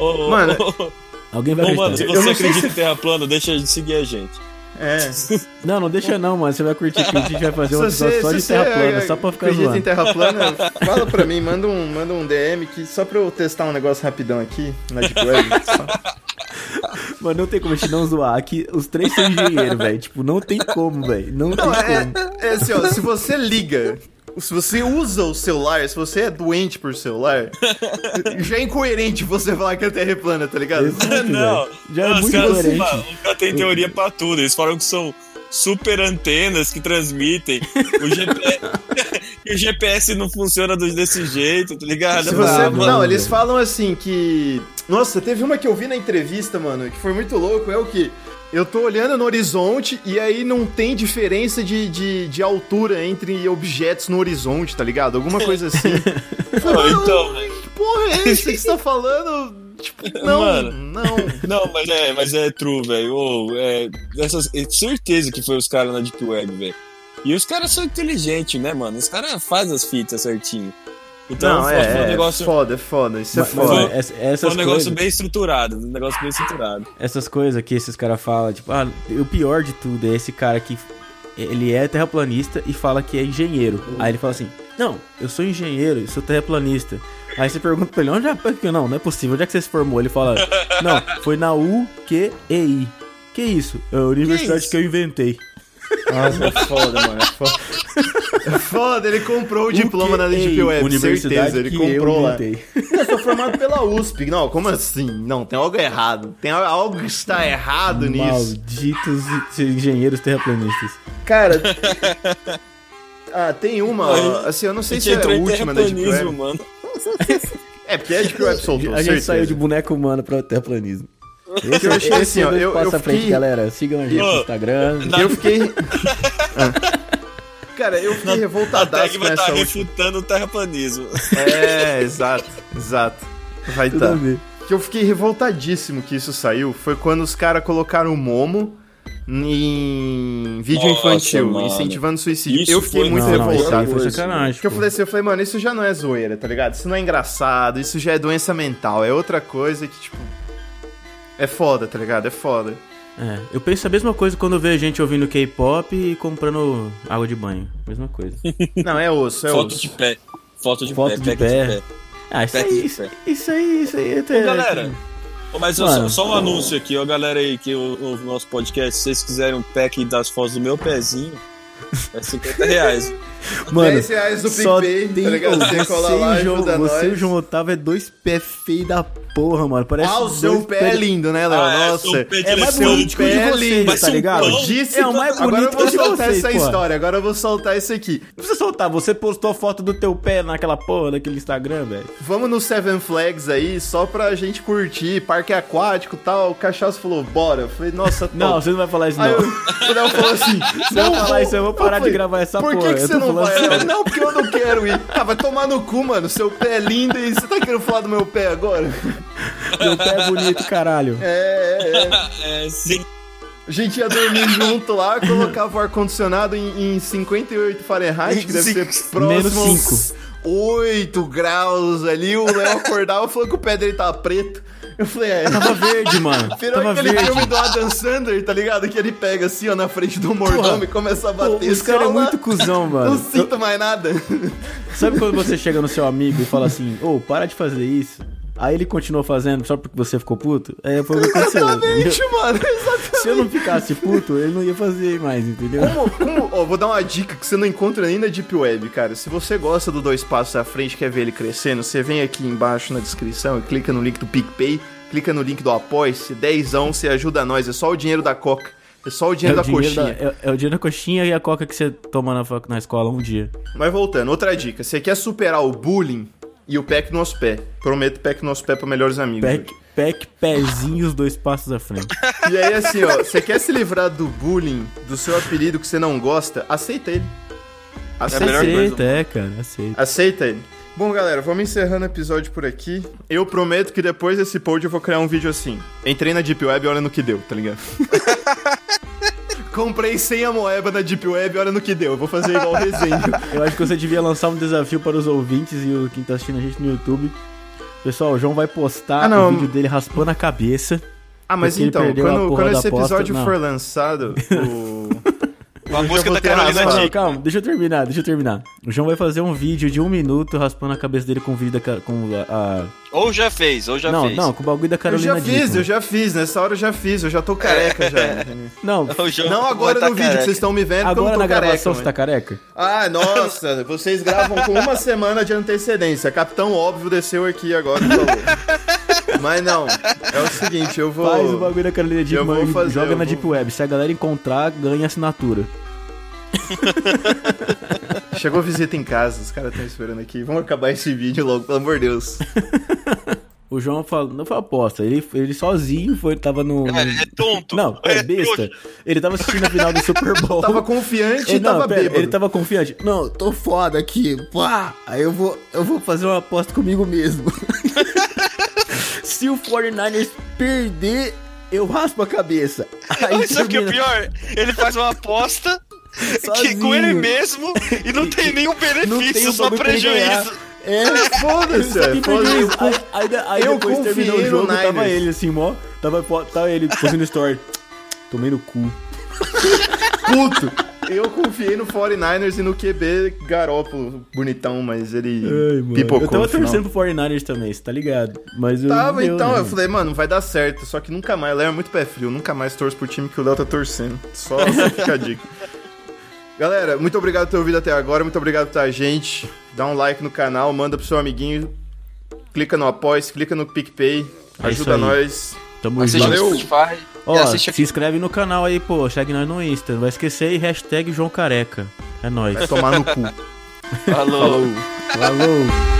Ô, ô, Mano, ô, Alguém vai ô, mano, acreditar. se Eu você acredita se- em Terra plana, deixa de seguir a gente. É. Não, não deixa não, mano. Você vai curtir que a gente vai fazer um Se episódio só de se terra plana, só pra ficar acredita zoando. em Terra plana, fala pra mim, manda um, manda um DM que só pra eu testar um negócio rapidão aqui na Deep Web. Mas não tem como a gente não zoar. Aqui os três são engenheiros, velho. Tipo, não tem como, velho. Não, Não, tem é, como. é assim, ó, se você liga, se você usa o celular, se você é doente por celular, já é incoerente você falar que a Terra é plana, tá ligado? Exato, Não. Já é não, os muito caras- coerente. mano, Os caras têm teoria pra tudo. Eles falam que são super antenas que transmitem. O GPS, que o GPS não funciona desse jeito, tá ligado? Você, Ah, não, eles falam assim que. Nossa, teve uma que eu vi na entrevista, mano, que foi muito louco. É o que? Eu tô olhando no horizonte e aí não tem diferença de, de, de altura entre objetos no horizonte, tá ligado? Alguma coisa assim. Não, então, que porra é essa que você tá falando? Tipo, não, Mano. não. Não, mas é, mas é true, velho. Ô, é, é certeza que foi os caras na Deep Web, velho. E os caras são inteligentes, né, mano? Os caras fazem as fitas certinho. Então Não, foi, é, foi um é negócio, foda, é foda, isso é Mas, foda. foi essas um negócio coisas, bem estruturado. Um negócio bem estruturado. essas coisas que esses caras falam, tipo, ah, o pior de tudo é esse cara que ele é terraplanista e fala que é engenheiro. Aí ele fala assim: Não, eu sou engenheiro, eu sou terraplanista. Aí você pergunta pra ele: Onde é? Não, não é possível, onde é que você se formou? Ele fala: Não, foi na UQEI. Que isso? É a universidade isso? que eu inventei. Nossa, é foda, mano, é foda. É foda, ele comprou o diploma na Deep UQEI, Web, universidade certeza, ele comprou eu lá. Eu sou formado pela USP. Não, como assim? Não, tem algo errado. Tem algo que está errado nisso. Malditos engenheiros terraplanistas. Cara. Ah, tem uma, assim, eu não sei se é a última da Deep terraplanismo, Web. mano. É, porque a Deep Web soltou, A gente certeza. saiu de boneco humano pra terraplanismo. Esse, Eu achei assim, ó, eu- passos eu frente, fiquei- galera. Sigam a gente Ô, no Instagram. na- Eu fiquei... Ah. Cara, eu fiquei A revoltadaço tag com vai estar última. refutando o terraplanismo. É, exato, exato. Vai a tá. que eu fiquei revoltadíssimo que isso saiu foi quando os caras colocaram o Momo em vídeo Nossa, infantil, mano. incentivando suicídio. Isso eu fiquei foi- muito Não, não, revoltado. aí foi sacanagem. Porque eu falei assim, eu falei, mano, isso já não é zoeira, tá ligado? Isso não é engraçado, isso já é doença mental, é outra coisa que, tipo. É foda, tá ligado? É foda. É, eu penso a mesma coisa quando eu vejo gente ouvindo K-pop e comprando água de banho. Mesma coisa. Não, é osso, é Foto osso. de pé. Foto de Foto pé, de pack pé. Ah, isso aí, de isso, pé. isso aí, isso aí. Até, Ô, galera, Ô, Mas só- Mano. só, um anúncio aqui, ó, galera aí, que o, o nosso podcast, se vocês quiserem um pack das fotos do meu pezinho, é 50 reais. Mano, 10 reais do só PicPay, tem, tá ligado? Você você, cola lá, e o João, ajuda você e o. João Otávio é dois pés feios da porra, mano. Parece Ah, o seu pé é lindo, né, Léo? Ah, é, Nossa. de É mais elefante. bonito que o de lindo, tá ligado? Disse É o mais Agora eu bonito vou que o de soltar vocês, essa pô. história, agora eu vou soltar isso aqui. Não precisa soltar, você postou foto do teu pé naquela porra daquele Instagram, velho. Vamos no Seven Flags aí, só pra gente curtir, parque aquático e tal. O Cachaço falou, bora. Eu falei, nossa, top. Não, você não vai falar isso, Aí não. eu, o Léo falou assim: Você vai falar isso, eu vou parar de gravar essa Por que, porra, que eu você não falando. Eu, não, porque eu não quero ir. Ah, vai tomar no cu, mano. Seu pé é lindo e você tá querendo falar do meu pé agora? Meu pé é bonito, caralho. É, é, é. É, sim. A gente ia dormir junto lá, colocava o ar-condicionado em, em 58 Fahrenheit, que deve ser próximo Menos aos 8 graus ali. O Léo acordava e falou que o pé dele tava preto. Eu falei, é. Tava verde, mano. Virou Tava aquele verde. filme do Adam Sandler, tá ligado? Que ele pega assim, ó, na frente do mordomo e começa a Pô, bater. os caras é assim, ó, muito cuzão, mano. Não sinto mais nada. Sabe quando você chega no seu amigo e fala assim, ô, para de fazer isso? Aí ele continua fazendo só porque você ficou puto? É, foi o que aconteceu. Exatamente, mano. Exatamente. Se eu não ficasse puto, ele não ia fazer mais, entendeu? Como, como, ó, vou dar uma dica que você não encontra nem na Deep Web, cara. Se você gosta do Dois Passos à Frente, quer ver ele crescendo, você vem aqui embaixo na descrição e clica no link do PicPay, clica no link do Apoia-se, dezão, você ajuda nós, é só o dinheiro da Coca. É só o É dinheiro o da dinheiro da, coxinha. é, é o dinheiro da coxinha e a coca que você toma na, na escola um dia. Mas voltando, outra dica. Você quer superar o bullying e o no nosso pé. Prometo no nosso pé pra melhores amigos. Pack, pack pezinho os dois passos à frente. E aí, assim, ó, você quer se livrar do bullying, do seu apelido que você não gosta, aceita ele. Aceita, melhor coisa. Aceita, é, cara, aceita. aceita ele. Bom, galera, vamos encerrando o episódio por aqui. Eu prometo que depois desse pod eu vou criar um vídeo assim. Entrei na Deep Web, olha no que deu, tá ligado? Comprei 100 a moeba na Deep Web, olha no que deu. Eu vou fazer igual o resenha. Eu acho que você devia lançar um desafio para os ouvintes e o quem tá assistindo a gente no YouTube. Pessoal, o João vai postar Ah, o vídeo dele raspando a cabeça. Ah, mas então, quando, quando esse aposta, episódio não. for lançado, o... Com a Eu música vou da Carolina. Calma, Dickman. calma, deixa eu terminar, deixa eu terminar. O João vai fazer um vídeo de um minuto raspando a cabeça dele com o vídeo da, com a, a- Ou já fez, ou já não, fez. não, com o bagulho da Eu Carolina já fiz, Dickman. eu já fiz. Nessa hora eu já fiz, eu já tô careca já. entendeu? Não, Não agora tá no vídeo que careca. vocês estão me vendo, eu agora não na careca. gravação mas- você tá careca? Ah, nossa, vocês gravam com uma semana de antecedência. Capitão Óbvio desceu aqui agora falou. Mas não, é o seguinte, eu vou. Faz o bagulho da Carolina Dickman vou e fazer, joga eu na vou- Deep Web. Se a galera encontrar, ganha assinatura. Chegou visita em casa, os caras estão esperando aqui. Vamos acabar esse vídeo logo, pelo amor de Deus. O João falou, não foi aposta, ele, ele sozinho foi, tava no. Cara, ele é tonto. Não, é besta. trouxa. Ele tava assistindo a final do Super Bowl. Tava confiante Ele, e tava não, pera, bêbado. ele tava confiante. Não, tô foda aqui. Pá, aí eu vou, eu vou fazer uma aposta comigo mesmo. Se o 49ers perder, eu raspo a cabeça. Aí sabe o que é pior? Ele faz uma aposta que, Sozinho. com ele mesmo e não tem nenhum benefício, o só prejuízo. É, Foda-se, é, foda-se. Aí, aí, aí eu depois confiei terminou o no jogo, tava ele assim, mó. Tava, tava ele fazendo story. Tomei no cu. Puto. Eu confiei no 49ers e no QB Garópolo, bonitão, mas ele Ai, mano. pipocou eu tava torcendo pro 49ers também, você tá ligado? Mas eu Tava, deu, então, né? eu falei, mano, vai dar certo. Só que nunca mais, Léo é muito pé frio, nunca mais torço pro time que o Léo tá torcendo. Só só fica a dica. Galera, muito obrigado por ter ouvido até agora, muito obrigado por estar a gente. Dá um like no canal, manda pro seu amiguinho, clica no apoio, clica no PicPay, É ajuda nós. Tamo junto. Valeu. Spotify Ó, assiste se inscreve no canal aí, pô. Segue nós no Insta. Não vai esquecer e hashtag João Careca. É nóis. Vai tomar no cu. Falou. Falou.